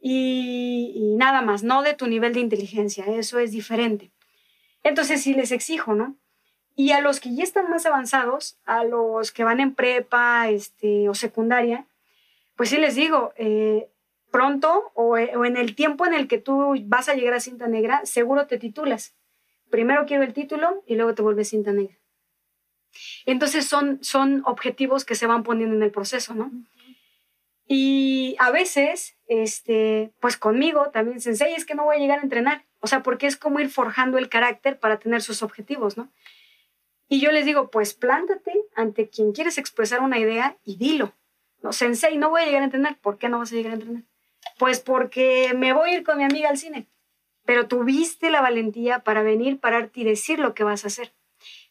y, y nada más, no de tu nivel de inteligencia, eso es diferente. Entonces sí les exijo, ¿no? Y a los que ya están más avanzados, a los que van en prepa este, o secundaria, pues sí les digo, eh, pronto o, o, en el tiempo en el que tú vas a llegar a cinta negra, seguro te titulas. Primero quiero el título y luego te vuelves cinta negra. Entonces son, son objetivos que se van poniendo en el proceso, ¿no? Y a veces, este, pues conmigo también, sensei, es que no voy a llegar a entrenar. O sea, porque es como ir forjando el carácter para tener sus objetivos, ¿no? Y yo les digo, pues plántate ante quien quieres expresar una idea y dilo. No, sensei, no voy a llegar a entrenar. ¿Por qué no vas a llegar a entrenar? Pues porque me voy a ir con mi amiga al cine. Pero tuviste la valentía para venir, pararte y decir lo que vas a hacer.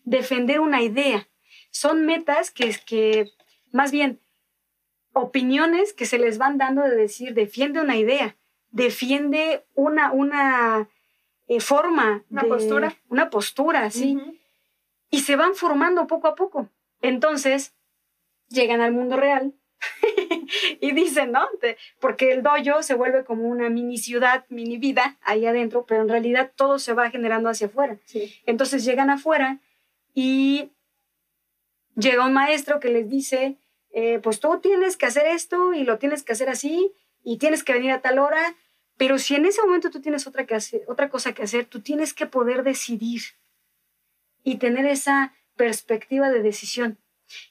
Defender una idea. Son metas que, que más bien, opiniones que se les van dando de decir, defiende una idea, defiende una, una eh, forma. Una postura. Una postura, sí. Uh -huh y se van formando poco a poco. Entonces, llegan al mundo real y dicen, ¿no? Porque el dojo se vuelve como una mini ciudad, mini vida ahí adentro, pero en realidad todo se va generando hacia afuera. Sí. Entonces llegan afuera y llega un maestro que les dice, eh, pues tú tienes que hacer esto y lo tienes que hacer así y tienes que venir a tal hora, pero si en ese momento tú tienes otra, que hacer, otra cosa que hacer, tú tienes que poder decidir y tener esa perspectiva de decisión.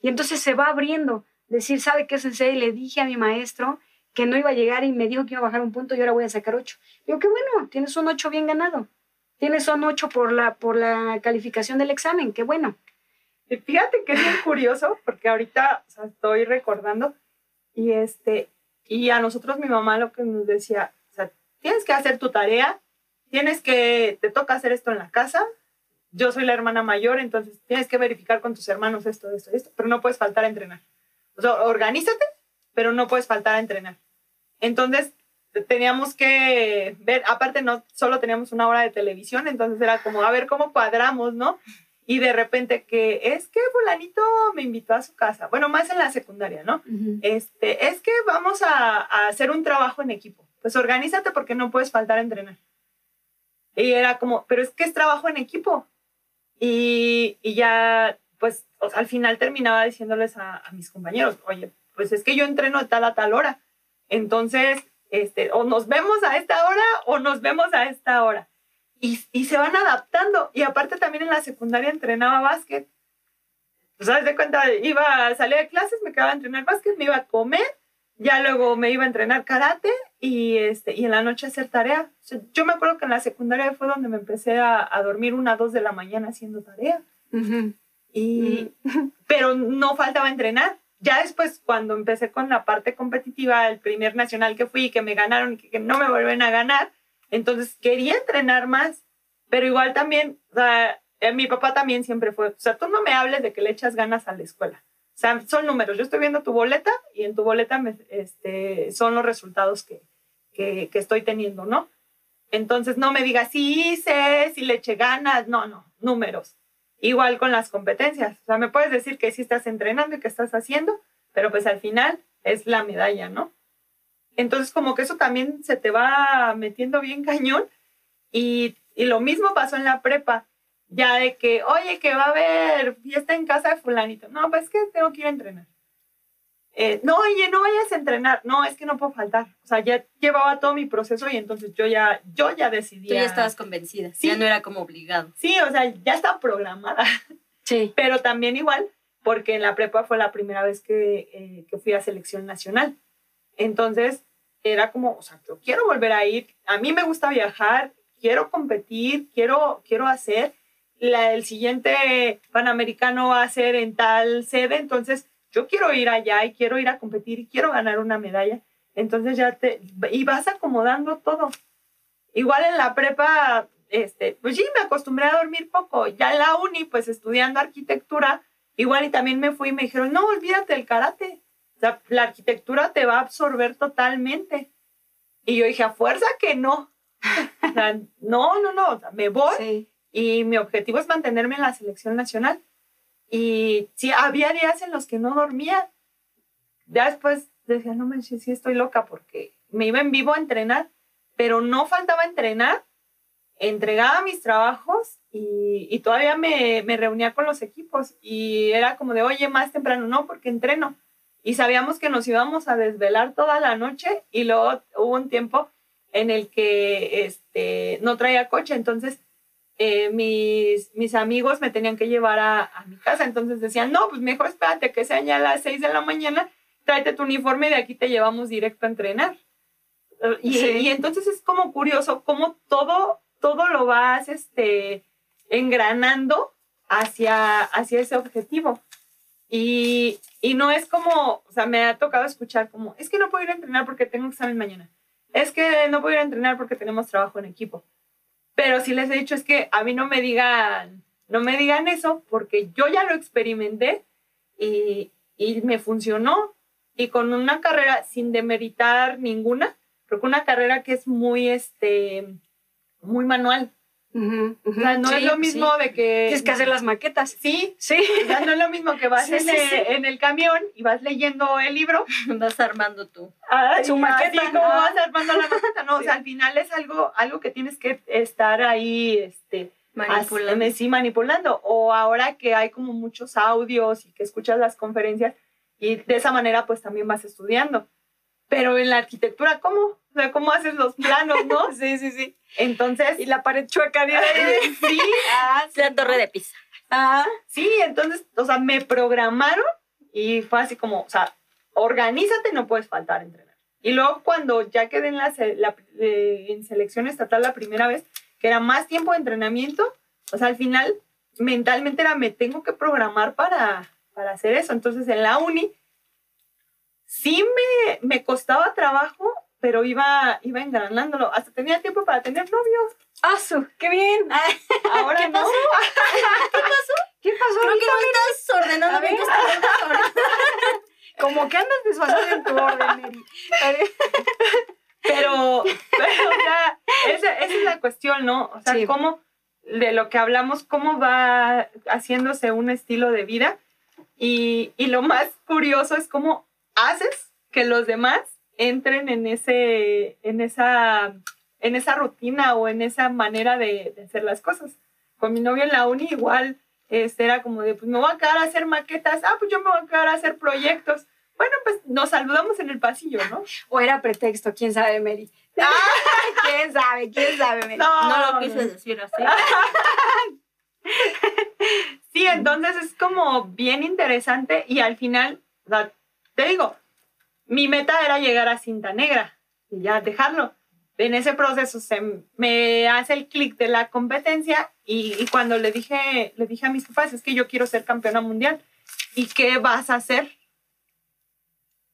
Y entonces se va abriendo, decir, ¿sabe qué, sensei? Le dije a mi maestro que no iba a llegar y me dijo que iba a bajar un punto y ahora voy a sacar ocho. Digo, qué bueno, tienes un ocho bien ganado. Tienes un ocho por la, por la calificación del examen, qué bueno. Y fíjate que es bien curioso, porque ahorita o sea, estoy recordando, y, este, y a nosotros mi mamá lo que nos decía, o sea, tienes que hacer tu tarea, tienes que, te toca hacer esto en la casa, yo soy la hermana mayor, entonces tienes que verificar con tus hermanos esto, esto, esto, pero no puedes faltar a entrenar. O sea, organízate, pero no puedes faltar a entrenar. Entonces, teníamos que ver, aparte no solo teníamos una hora de televisión, entonces era como, a ver cómo cuadramos, ¿no? Y de repente que es que fulanito me invitó a su casa, bueno, más en la secundaria, ¿no? Uh -huh. Este, es que vamos a, a hacer un trabajo en equipo. Pues organízate porque no puedes faltar a entrenar. Y era como, pero es que es trabajo en equipo. Y, ya, pues, al final terminaba diciéndoles a, mis compañeros, oye, pues es que yo entreno de tal a tal hora. Entonces, este, o nos vemos a esta hora o nos vemos a esta hora. Y, se van adaptando. Y aparte también en la secundaria entrenaba básquet. Pues, ¿sabes de cuenta? Iba a salir de clases, me quedaba a entrenar básquet, me iba a comer, ya luego me iba a entrenar karate y, este, y en la noche hacer tarea. O sea, yo me acuerdo que en la secundaria fue donde me empecé a, a dormir una, dos de la mañana haciendo tarea. Uh -huh. y, uh -huh. Pero no faltaba entrenar. Ya después, cuando empecé con la parte competitiva, el primer nacional que fui, que me ganaron y que, que no me vuelven a ganar, entonces quería entrenar más. Pero igual también, o sea, mi papá también siempre fue, o sea, tú no me hables de que le echas ganas a la escuela. O sea, son números. Yo estoy viendo tu boleta y en tu boleta me, este, son los resultados que, que, estoy teniendo, ¿no? Entonces no me digas si hice, si le eché ganas, no, no, números. Igual con las competencias. O sea, me puedes decir que sí estás entrenando y que estás haciendo, pero pues al final es la medalla, ¿no? Entonces como que eso también se te va metiendo bien cañón y, y lo mismo pasó en la prepa ya de que, oye, que va a haber fiesta en casa de fulanito. No, pues es que tengo que ir a entrenar. Eh, no, oye, no vayas a entrenar. No, es que no puedo faltar. O sea, ya llevaba todo mi proceso y entonces yo ya, yo ya decidí. Tú ya estabas convencida. Sí. Ya no era como obligado. Sí, o sea, ya estaba programada. Sí. Pero también igual, porque en la prepa fue la primera vez que, eh, que fui a selección nacional. Entonces, era como, o sea, yo quiero volver a ir. A mí me gusta viajar, quiero competir, quiero, quiero hacer la, el siguiente Panamericano va a ser en tal sede, entonces yo quiero ir allá y quiero ir a competir y quiero ganar una medalla. Entonces ya te, y vas acomodando todo. Igual en la prepa, este, pues sí, me acostumbré a dormir poco. Ya en la uni, pues estudiando arquitectura, igual y también me fui y me dijeron, no, olvídate del karate. O sea, la arquitectura te va a absorber totalmente. Y yo dije, a fuerza que no. no, no, no, me voy. Sí y mi objetivo es mantenerme en la selección nacional. Y sí, había días en los que no dormía. Ya después decía, no manches, sí estoy loca porque me iba en vivo a entrenar, pero no faltaba entrenar, entregaba mis trabajos y, y todavía me, me, reunía con los equipos y era como de, oye, más temprano, no, porque entreno. Y sabíamos que nos íbamos a desvelar toda la noche y luego hubo un tiempo en el que este, no traía coche, entonces eh, mis, mis amigos me tenían que llevar a, a, mi casa, entonces decían, no, pues mejor espérate que sean ya las 6 de la mañana, tráete tu uniforme y de aquí te llevamos directo a entrenar. Y, y entonces es como curioso cómo todo, todo lo vas este, engranando hacia, hacia ese objetivo. Y, y no es como, o sea, me ha tocado escuchar como, es que no puedo ir a entrenar porque tengo examen mañana. Es que no puedo ir a entrenar porque tenemos trabajo en equipo. Pero sí les he dicho es que a mí no me digan, no me digan eso porque yo ya lo experimenté y, y me funcionó. Y con una carrera sin demeritar ninguna, creo que una carrera que es muy, este, muy manual. Uh -huh, uh -huh. O sea, no sí, es lo mismo sí. de que... Tienes que hacer las maquetas. Sí, Sí. o sea, no es lo mismo que vas Sí, en, sí, el, sí. en el camión y vas leyendo el libro. Vas armando tú. Ay, Su maqueta, ¿no? vas armando la maqueta, no, o sea, al final es algo, algo que tienes que estar ahí, este, Manipulando. sí, manipulando. O ahora que hay como muchos audios y que escuchas las conferencias y de esa manera pues también vas estudiando. Pero en la arquitectura, ¿cómo? O sea, ¿cómo haces los planos, no? Sí, sí, sí. Entonces, Y la pared chueca. ¿no? sí, Ah, sí, La torre de Pisa. Ah, sí, entonces, o sea, me programaron y fue así como, o sea, organízate, no puedes faltar a entrenar. Y luego cuando ya quedé en, la- eh, en selección estatal la primera vez, que era más tiempo de entrenamiento, o sea, al final mentalmente era, me tengo que programar para, para hacer eso. Entonces en la uni sí me, me costaba trabajo, pero iba, iba engranándolo. Hasta tenía tiempo para tener novios. ah, su, qué bien. Ah, Ahora ¿Qué no. pasó? ¿Qué pasó? Creo que no estás ordenando bien. Como que andas desfasada en tu orden, Mary. Pero, pero o sea, esa, esa es la cuestión, ¿no? O sea, Sí. cómo, de lo que hablamos, cómo va haciéndose un estilo de vida. Y, y lo más curioso es cómo haces que los demás entren en, ese, en, esa, en esa rutina o en esa manera de, de hacer las cosas. Con mi novio en la uni igual este, era como de, pues me voy a quedar a hacer maquetas, ah, pues yo me voy a quedar a hacer proyectos. Bueno, pues nos saludamos en el pasillo, ¿no? O era pretexto, quién sabe, Mary. ¿Quién sabe? ¿Quién sabe, Mary? No lo quise decir así. Sí, entonces es como bien interesante y al final, o sea, te digo, mi meta era llegar a cinta negra y ya dejarlo. En ese proceso se me hace el clic de la competencia y, cuando le dije, le dije a mis papás, es que yo quiero ser campeona mundial. ¿Y qué vas a hacer?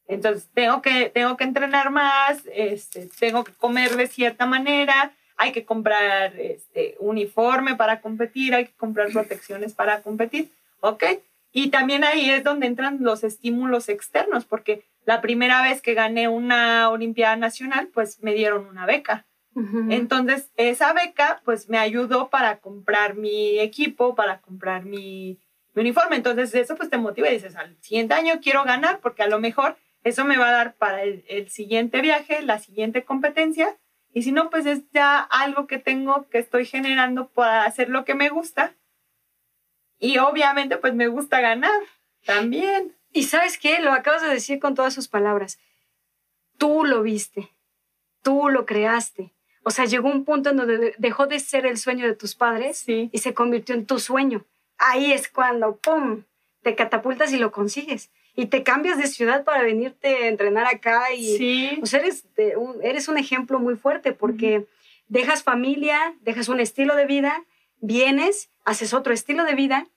Entonces, tengo que, tengo que entrenar más, este, tengo que comer de cierta manera, hay que comprar este, uniforme para competir, hay que comprar protecciones para competir, ¿ok? Y también ahí es donde entran los estímulos externos, porque la primera vez que gané una Olimpiada Nacional, pues me dieron una beca. Ujú. Entonces, esa beca, pues me ayudó para comprar mi equipo, para comprar mi, mi uniforme. Entonces, eso pues te motiva y dices, al siguiente año quiero ganar, porque a lo mejor eso me va a dar para el, el siguiente viaje, la siguiente competencia. Y si no, pues es ya algo que tengo, que estoy generando para hacer lo que me gusta. Y obviamente, pues me gusta ganar también. Y sabes qué, lo acabas de decir con todas sus palabras. Tú lo viste, tú lo creaste. O sea, llegó un punto en donde de- dejó de ser el sueño de tus padres Sí. y se convirtió en tu sueño. Ahí es cuando, ¡pum!, te catapultas y lo consigues. Y te cambias de ciudad para venirte a entrenar acá y Sí. eres, de un, eres un ejemplo muy fuerte porque dejas familia, dejas un estilo de vida, vienes, haces otro estilo de vida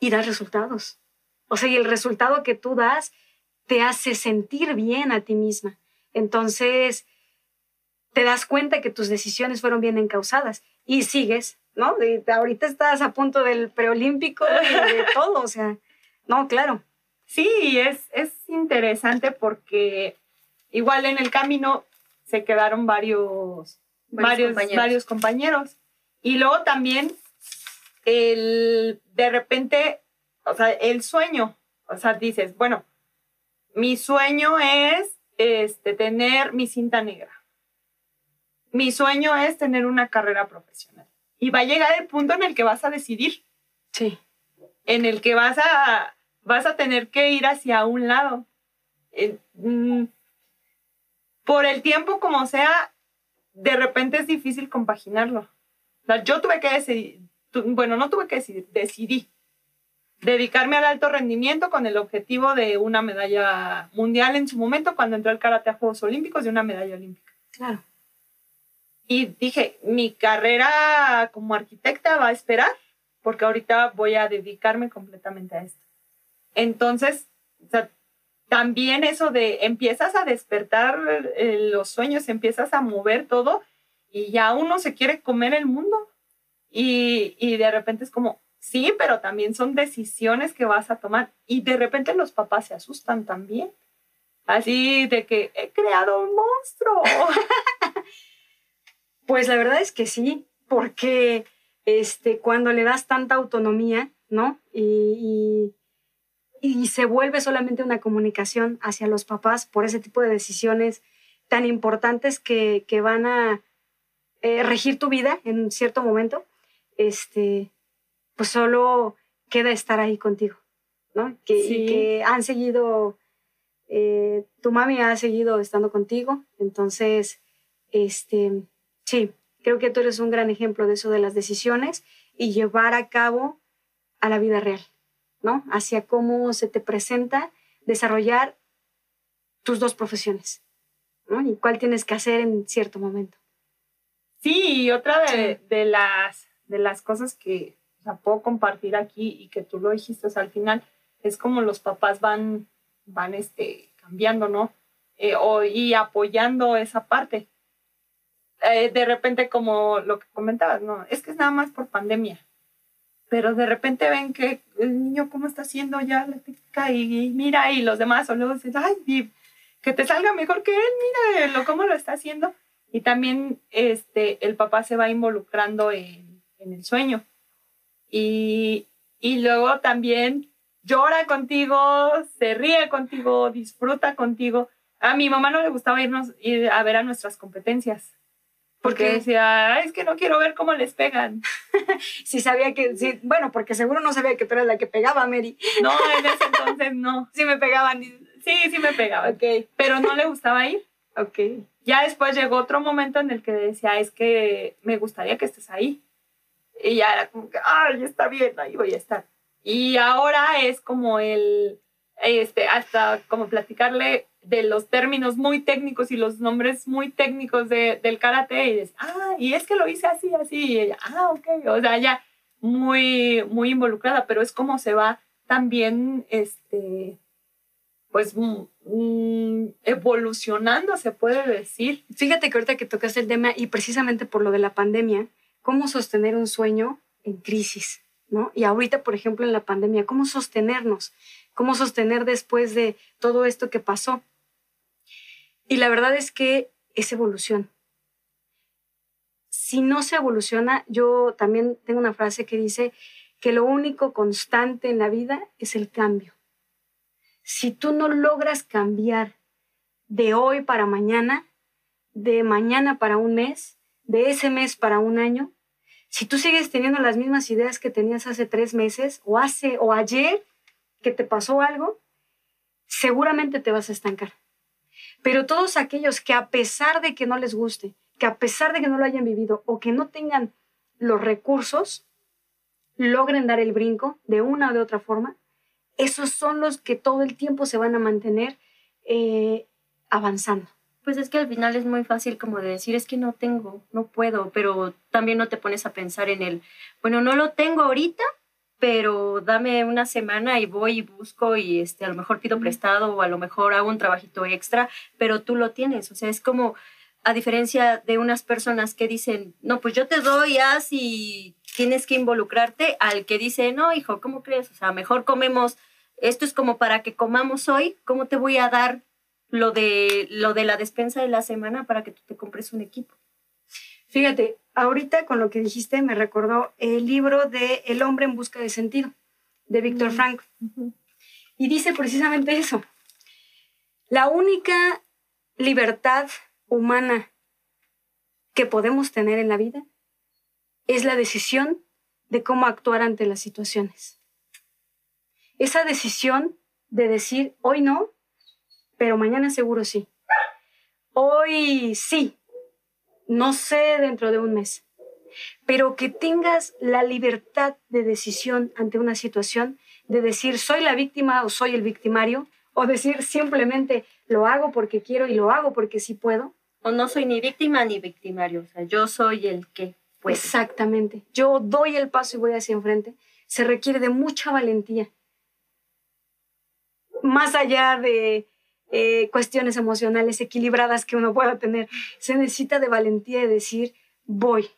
y das resultados. O sea, y el resultado que tú das te hace sentir bien a ti misma. Entonces, te das cuenta que tus decisiones fueron bien encausadas y sigues, ¿no? De- ahorita estás a punto del preolímpico y de todo, o sea, no, claro. Sí, es, es interesante porque igual en el camino se quedaron varios, varios, compañeros. varios compañeros. Y luego también el, de repente, o sea, el sueño, o sea, dices, bueno, mi sueño es este, tener mi cinta negra. Mi sueño es tener una carrera profesional. Y va a llegar el punto en el que vas a decidir. Sí. En el que vas a, vas a tener que ir hacia un lado. Mm, por el tiempo como sea, de repente es difícil compaginarlo. yo tuve que decidir, bueno, no tuve que decidir, decidí dedicarme al alto rendimiento con el objetivo de una medalla mundial en su momento cuando entré al karate a Juegos Olímpicos de una medalla olímpica. Claro. Y dije, mi carrera como arquitecta va a esperar porque ahorita voy a dedicarme completamente a esto. Entonces, también eso de empiezas a despertar eh, los sueños, empiezas a mover todo y ya uno se quiere comer el mundo. Y, y de repente es como, Sí, pero también son decisiones que vas a tomar. Y de repente los papás se asustan también. Así de que he creado un monstruo. pues la verdad es que sí, porque este, cuando le das tanta autonomía, ¿no? Y, y, se vuelve solamente una comunicación hacia los papás por ese tipo de decisiones tan importantes que, que van a eh, regir tu vida en cierto momento, este, pues solo queda estar ahí contigo, ¿no? Que, que han seguido, eh, tu mami ha seguido estando contigo, entonces, este, sí, creo que tú eres un gran ejemplo de eso de las decisiones y llevar a cabo a la vida real, ¿no? Hacia cómo se te presenta desarrollar tus dos profesiones, ¿no? Y cuál tienes que hacer en cierto momento. Sí, y otra de, de, las, de las cosas que, puedo compartir aquí y que tú lo dijiste, o sea, al final es como los papás van, van este, cambiando, ¿no? Eh, o, y apoyando esa parte. Eh, de repente, como lo que comentabas, ¿no? Es que es nada más por pandemia. Pero de repente ven que el niño cómo está haciendo ya la técnica y, mira, y los demás, o luego dicen, ay, que te salga mejor que él, mira lo, cómo lo está haciendo. Y también este, el papá se va involucrando en, en el sueño y, y luego también llora contigo, se ríe contigo, disfruta contigo. A mi mamá no le gustaba irnos ir a ver a nuestras competencias. Porque decía, es que no quiero ver cómo les pegan. sí sabía que, sí, bueno, porque seguro no sabía que tú eras la que pegaba, Mary. no, en ese entonces no. Sí me pegaban. Sí, sí me pegaban. Ok. Pero no le gustaba ir. Ok. Ya después llegó otro momento en el que decía, es que me gustaría que estés ahí. Y ya era como que, ay, está bien, ahí voy a estar. Y ahora es como el, este, hasta como platicarle de los términos muy técnicos y los nombres muy técnicos de, del karate y dices, ah, y es que lo hice así, así, y ella, ah, ok, o sea, ya muy, muy involucrada, pero es como se va también, este, pues, mm, mm, evolucionando, se puede decir. Fíjate que ahorita que tocaste el tema y precisamente por lo de la pandemia, cómo sostener un sueño en crisis, ¿no? Y ahorita, por ejemplo, en la pandemia, cómo sostenernos, cómo sostener después de todo esto que pasó. Y la verdad es que es evolución. Si no se evoluciona, yo también tengo una frase que dice que lo único constante en la vida es el cambio. Si tú no logras cambiar de hoy para mañana, de mañana para un mes, de ese mes para un año, si tú sigues teniendo las mismas ideas que tenías hace tres meses o hace o ayer que te pasó algo, seguramente te vas a estancar. Pero todos aquellos que a pesar de que no les guste, que a pesar de que no lo hayan vivido o que no tengan los recursos, logren dar el brinco de una o de otra forma, esos son los que todo el tiempo se van a mantener eh, avanzando. Pues es que al final es muy fácil como de decir, es que no tengo, no puedo, pero también no te pones a pensar en el, bueno, no lo tengo ahorita, pero dame una semana y voy y busco y este, a lo mejor pido prestado o a lo mejor hago un trabajito extra, pero tú lo tienes. O sea, es como, a diferencia de unas personas que dicen, no, pues yo te doy, haz y tienes que involucrarte, al que dice, no, hijo, ¿cómo crees? O sea, mejor comemos, esto es como para que comamos hoy, ¿cómo te voy a dar lo de, lo de la despensa de la semana para que tú te compres un equipo. Fíjate, ahorita con lo que dijiste me recordó el libro de El hombre en busca de sentido, de Víctor Frank. Y dice precisamente eso. La única libertad humana que podemos tener en la vida es la decisión de cómo actuar ante las situaciones. Esa decisión de decir, hoy no, pero mañana seguro sí. Hoy sí, no sé dentro de un mes, pero que tengas la libertad de decisión ante una situación, de decir, soy la víctima o soy el victimario, o decir simplemente, lo hago porque quiero y lo hago porque sí puedo. O no soy ni víctima ni victimario, o sea, yo soy el que puede. Exactamente, yo doy el paso y voy hacia enfrente. Se requiere de mucha valentía. Más allá de eh, cuestiones emocionales equilibradas que uno pueda tener, se necesita de valentía de decir, voy,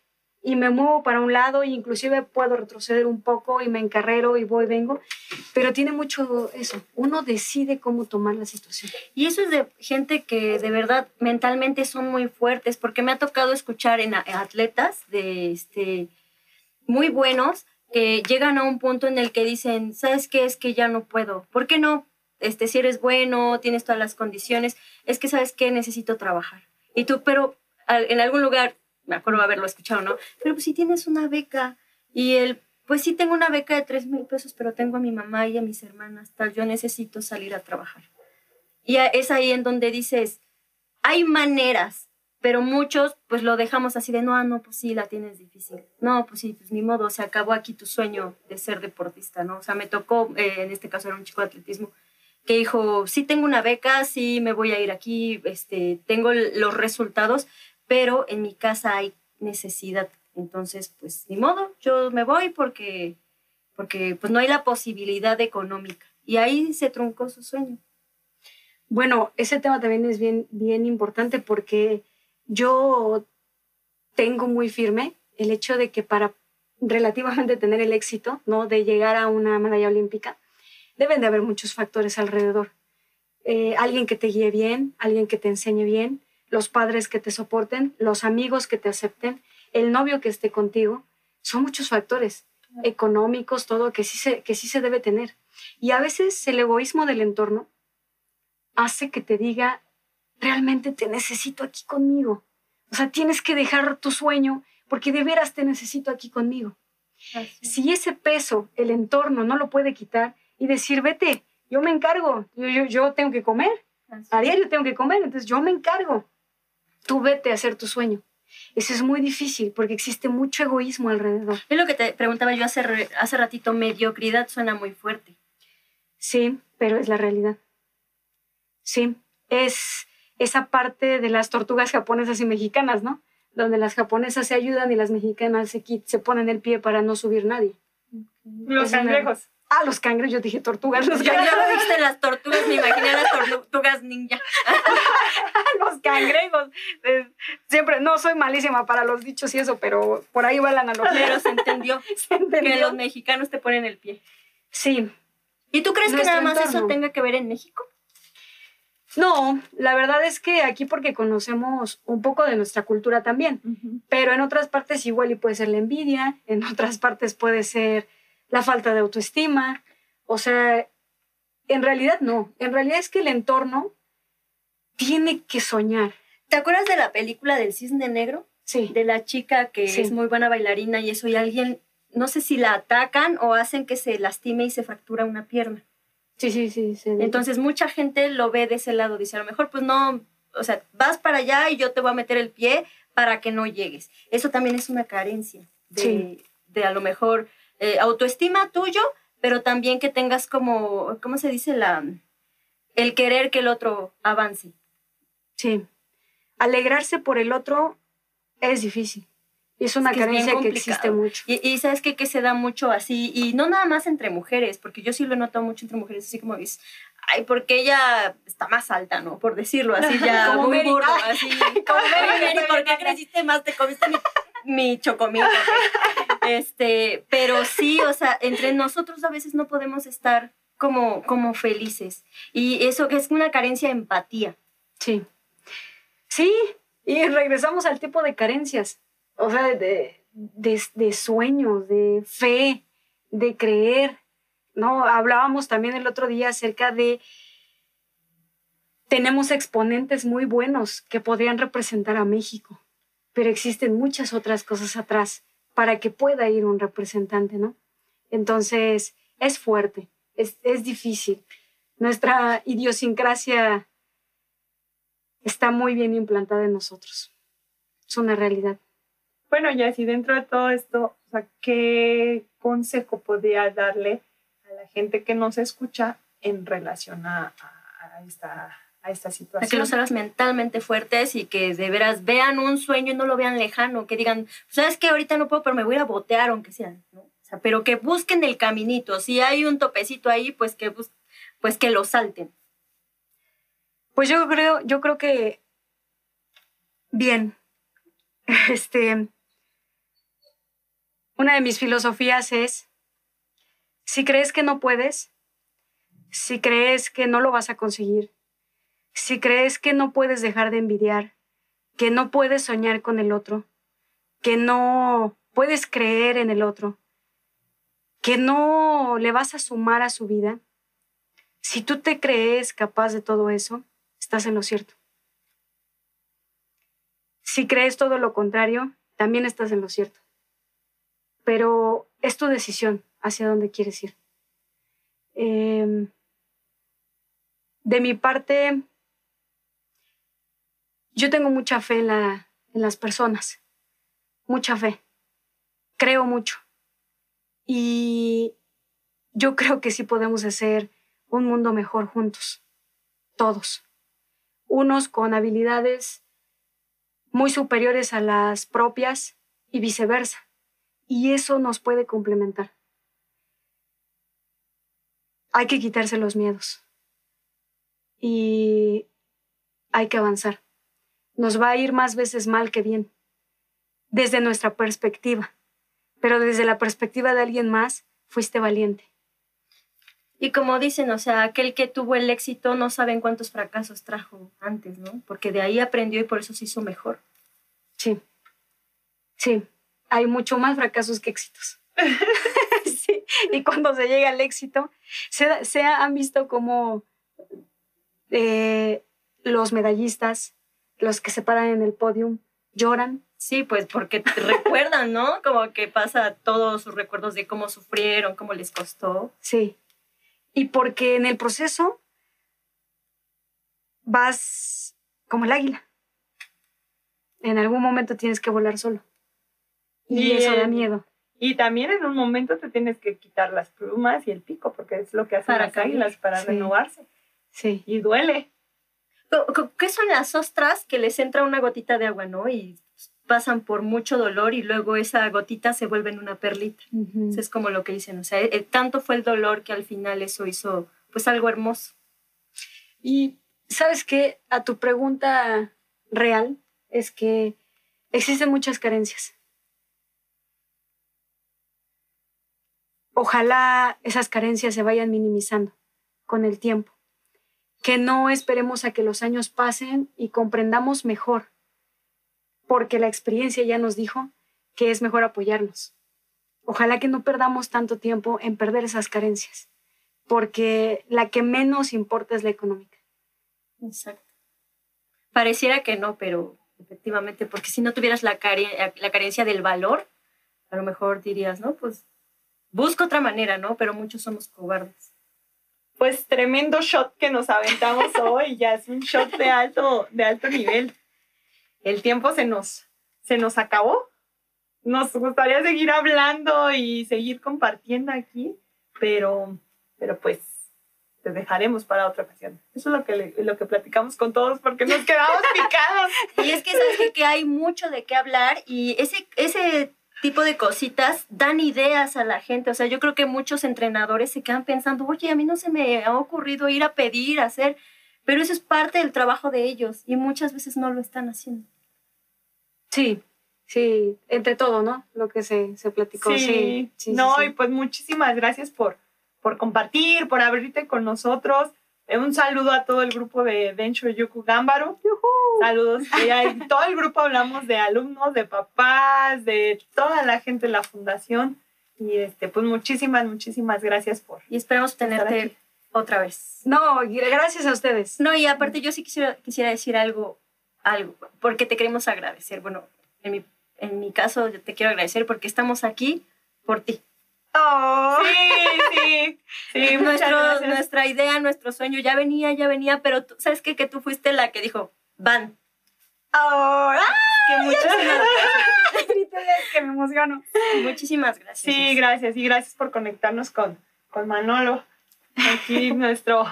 y me muevo para un lado e inclusive puedo retroceder un poco y me encarrero y voy, vengo, pero tiene mucho eso, uno decide cómo tomar la situación. Y eso es de gente que de verdad mentalmente son muy fuertes, porque me ha tocado escuchar en atletas de este muy buenos que llegan a un punto en el que dicen, ¿sabes qué? Es que ya no puedo. ¿Por qué no? Este, si eres bueno, tienes todas las condiciones, es que sabes qué? necesito trabajar. Y tú, pero en algún lugar me acuerdo haberlo escuchado, ¿no? Pero pues si tienes una beca y él, pues sí tengo una beca de 3 mil pesos, pero tengo a mi mamá y a mis hermanas, tal, yo necesito salir a trabajar. Y es ahí en donde dices, hay maneras, pero muchos pues lo dejamos así de, no, no, pues sí, la tienes difícil. No, pues sí, pues ni modo, se acabó aquí tu sueño de ser deportista, ¿no? O sea, me tocó, eh, en este caso era un chico de atletismo, que dijo, sí tengo una beca, sí me voy a ir aquí, este, tengo los resultados, pero en mi casa hay necesidad. Entonces, pues ni modo, yo me voy porque, porque pues no hay la posibilidad económica. Y ahí se truncó su sueño. Bueno, ese tema también es bien, bien importante porque yo tengo muy firme el hecho de que para relativamente tener el éxito, ¿no? De llegar a una medalla olímpica, deben de haber muchos factores alrededor. Eh, alguien que te guíe bien, alguien que te enseñe bien, los padres que te soporten, los amigos que te acepten, el novio que esté contigo. Son muchos factores económicos, todo que sí se, que sí se debe tener. Y a veces el egoísmo del entorno hace que te diga, realmente te necesito aquí conmigo. O sea, tienes que dejar tu sueño porque de veras te necesito aquí conmigo. Si ese peso el entorno no lo puede quitar y decir, vete, yo me encargo, yo, yo, yo tengo que comer, a diario tengo que comer, entonces yo me encargo tú vete a hacer tu sueño. Eso es muy difícil porque existe mucho egoísmo alrededor. Es lo que te preguntaba yo hace, hace ratito, mediocridad suena muy fuerte. Sí, pero es la realidad. Sí, es esa parte de las tortugas japonesas y mexicanas, ¿no? Donde las japonesas se ayudan y las mexicanas se, se ponen el pie para no subir nadie. Los cangrejos. Ah, los cangrejos, yo dije tortugas. Los ya, ya lo dijiste las tortugas, me imaginé las tortugas ninja. los cangrejos. siempre, no soy malísima para los dichos y eso, pero por ahí va la analogía. Pero se entendió, se entendió. que los mexicanos te ponen el pie. Sí. ¿Y tú crees que nada más eso tenga que ver en México? No, la verdad es que aquí porque conocemos un poco de nuestra cultura también, pero en otras partes igual y puede ser la envidia, en otras partes puede ser la falta de autoestima. O sea, en realidad no. En realidad es que el entorno tiene que soñar. ¿Te acuerdas de la película del cisne negro? Sí. De la chica que es muy buena bailarina y eso, y alguien, no sé si la atacan o hacen que se lastime y se fractura una pierna. Sí, sí, sí. sí. Entonces mucha gente lo ve de ese lado, dice, a lo mejor pues no, o sea, vas para allá y yo te voy a meter el pie para que no llegues. Eso también es una carencia de, de a lo mejor eh, autoestima tuyo, pero también que tengas como, ¿cómo se dice? La, el querer que el otro avance. Sí. Alegrarse por el otro es difícil. Es una carencia que existe mucho. Y, sabes que, que se da mucho así, y no nada más entre mujeres, porque yo sí lo he notado mucho entre mujeres, así como dices, ay, porque ella está más alta, ¿no? Por decirlo así, ya muy burro, así. Como Mary, ¿por qué creciste más? Te comiste mi, mi chocomil. Este, pero sí, o sea, entre nosotros a veces no podemos estar como, como felices. Y eso es una carencia de empatía. Sí. Sí, y regresamos al tipo de carencias. O sea, de, de, de sueños, de fe, de creer. ¿no? Hablábamos también el otro día acerca de tenemos exponentes muy buenos que podrían representar a México, pero existen muchas otras cosas atrás para que pueda ir un representante, ¿no? Entonces, es fuerte, es, es difícil. Nuestra idiosincrasia está muy bien implantada en nosotros. Es una realidad. Bueno, ya si dentro de todo esto, ¿qué consejo podría darle a la gente que nos escucha en relación a, esta, a esta situación? que los hagas mentalmente fuertes y que de veras vean un sueño y no lo vean lejano, que digan, sabes que ahorita no puedo, pero me voy a botear aunque sea, ¿no? pero que busquen el caminito. Si hay un topecito ahí, pues que, pues que lo salten. Pues yo creo, yo creo que bien. Este, una de mis filosofías es, si crees que no puedes, si crees que no lo vas a conseguir, si crees que no puedes dejar de envidiar, que no puedes soñar con el otro, que no puedes creer en el otro, que no le vas a sumar a su vida, si tú te crees capaz de todo eso, estás en lo cierto. Si crees todo lo contrario, también estás en lo cierto. Pero es tu decisión hacia dónde quieres ir. Em, de mi parte, yo tengo mucha fe en, las personas, mucha fe. Creo mucho. Y yo creo que sí podemos hacer un mundo mejor juntos, todos unos con habilidades muy superiores a las propias y viceversa. Y eso nos puede complementar. Hay que quitarse los miedos y hay que avanzar. Nos va a ir más veces mal que bien, desde nuestra perspectiva, pero desde la perspectiva de alguien más, fuiste valiente. Y como dicen, o sea, aquel que tuvo el éxito no saben cuántos fracasos trajo antes, ¿no? Porque de ahí aprendió y por eso se hizo mejor. Sí, sí, hay mucho más fracasos que éxitos. sí. Y cuando se llega al éxito, se, se han visto como eh, los medallistas, los que se paran en el podium, lloran. Sí, pues porque te recuerdan, ¿no? Como que pasa todos sus recuerdos de cómo sufrieron, cómo les costó. Sí, y porque en el proceso vas como el águila. En algún momento tienes que volar solo. Y, eso da miedo. Y también en un momento te tienes que quitar las plumas y el pico, porque es lo que hacen las águilas para renovarse. Sí. Y duele. ¿Qué son las ostras que les entra una gotita de agua, no? Y pasan por mucho dolor y luego esa gotita se vuelve en una perlita. Eso es como lo que dicen, o sea, eh, tanto fue el dolor que al final eso hizo pues algo hermoso. Y sabes que a tu pregunta real es que existen muchas carencias. Ojalá esas carencias se vayan minimizando con el tiempo. Que no esperemos a que los años pasen y comprendamos mejor porque la experiencia ya nos dijo que es mejor apoyarnos. Ojalá que no perdamos tanto tiempo en perder esas carencias, porque la que menos importa es la económica. Exacto. Pareciera que no, pero efectivamente, porque si no tuvieras la, la carencia del valor, a lo mejor dirías, no, pues busco otra manera, ¿no? Pero muchos somos cobardes. Pues tremendo shot que nos aventamos hoy, ya es un shot de alto, de alto nivel el tiempo se nos, se nos acabó. Nos gustaría seguir hablando y seguir compartiendo aquí, pero, pero pues te dejaremos para otra ocasión. Eso es lo que, lo que platicamos con todos porque nos quedamos picados. Y es que sabes que, hay mucho de qué hablar y ese, ese tipo de cositas dan ideas a la gente. O sea, yo creo que muchos entrenadores se quedan pensando, oye, a mí no se me ha ocurrido ir a pedir, a hacer, pero eso es parte del trabajo de ellos y muchas veces no lo están haciendo. Sí, sí, entre todo, ¿no? Lo que se, se platicó. Sí, sí, no, y pues muchísimas gracias por, por compartir, por abrirte con nosotros. Eh, un saludo a todo el grupo de Venture Yuku Gámbaro. Saludos. Y todo el grupo hablamos de alumnos, de papás, de toda la gente de la fundación. Y este, pues muchísimas, muchísimas gracias por. Y esperamos tenerte otra vez. No, gracias a ustedes. No, y aparte yo sí quisiera, quisiera decir algo, algo, porque te queremos agradecer. Bueno, en mi, en mi caso yo te quiero agradecer porque estamos aquí por ti. Oh. Sí, sí, sí, muchas Nuestro, gracias. nuestra idea, nuestro sueño ya venía, ya venía, pero tú, ¿sabes qué? Que tú fuiste la que dijo, van. Oh, Que muchísimas gracias. grítale, que me emociono. Muchísimas gracias. Sí, gracias. Y gracias por conectarnos con, con Manolo, aquí nuestro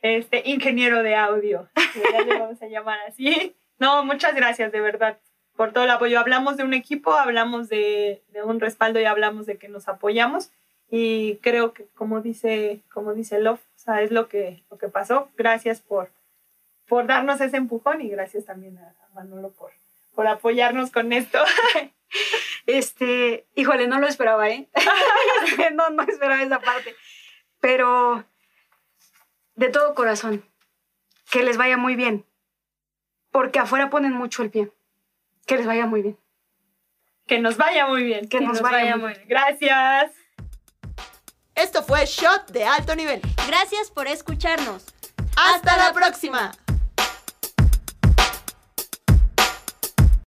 este, ingeniero de audio. Ya le vamos a llamar así. No, muchas gracias, de verdad, por todo el apoyo. Hablamos de un equipo, hablamos de, de un respaldo y hablamos de que nos apoyamos. Y creo que, como dice, como dice Love, o sea, es lo que, lo que pasó. Gracias por, por darnos ese empujón y gracias también a, a Manolo por, por apoyarnos con esto. Este, híjole, no lo esperaba, ¿eh? no, no esperaba esa parte. Pero de todo corazón, que les vaya muy bien. Porque afuera ponen mucho el pie. Que les vaya muy bien. Que nos vaya muy bien. Que nos vaya muy bien. Gracias. Esto fue Shot de alto nivel. Gracias por escucharnos. ¡Hasta la próxima!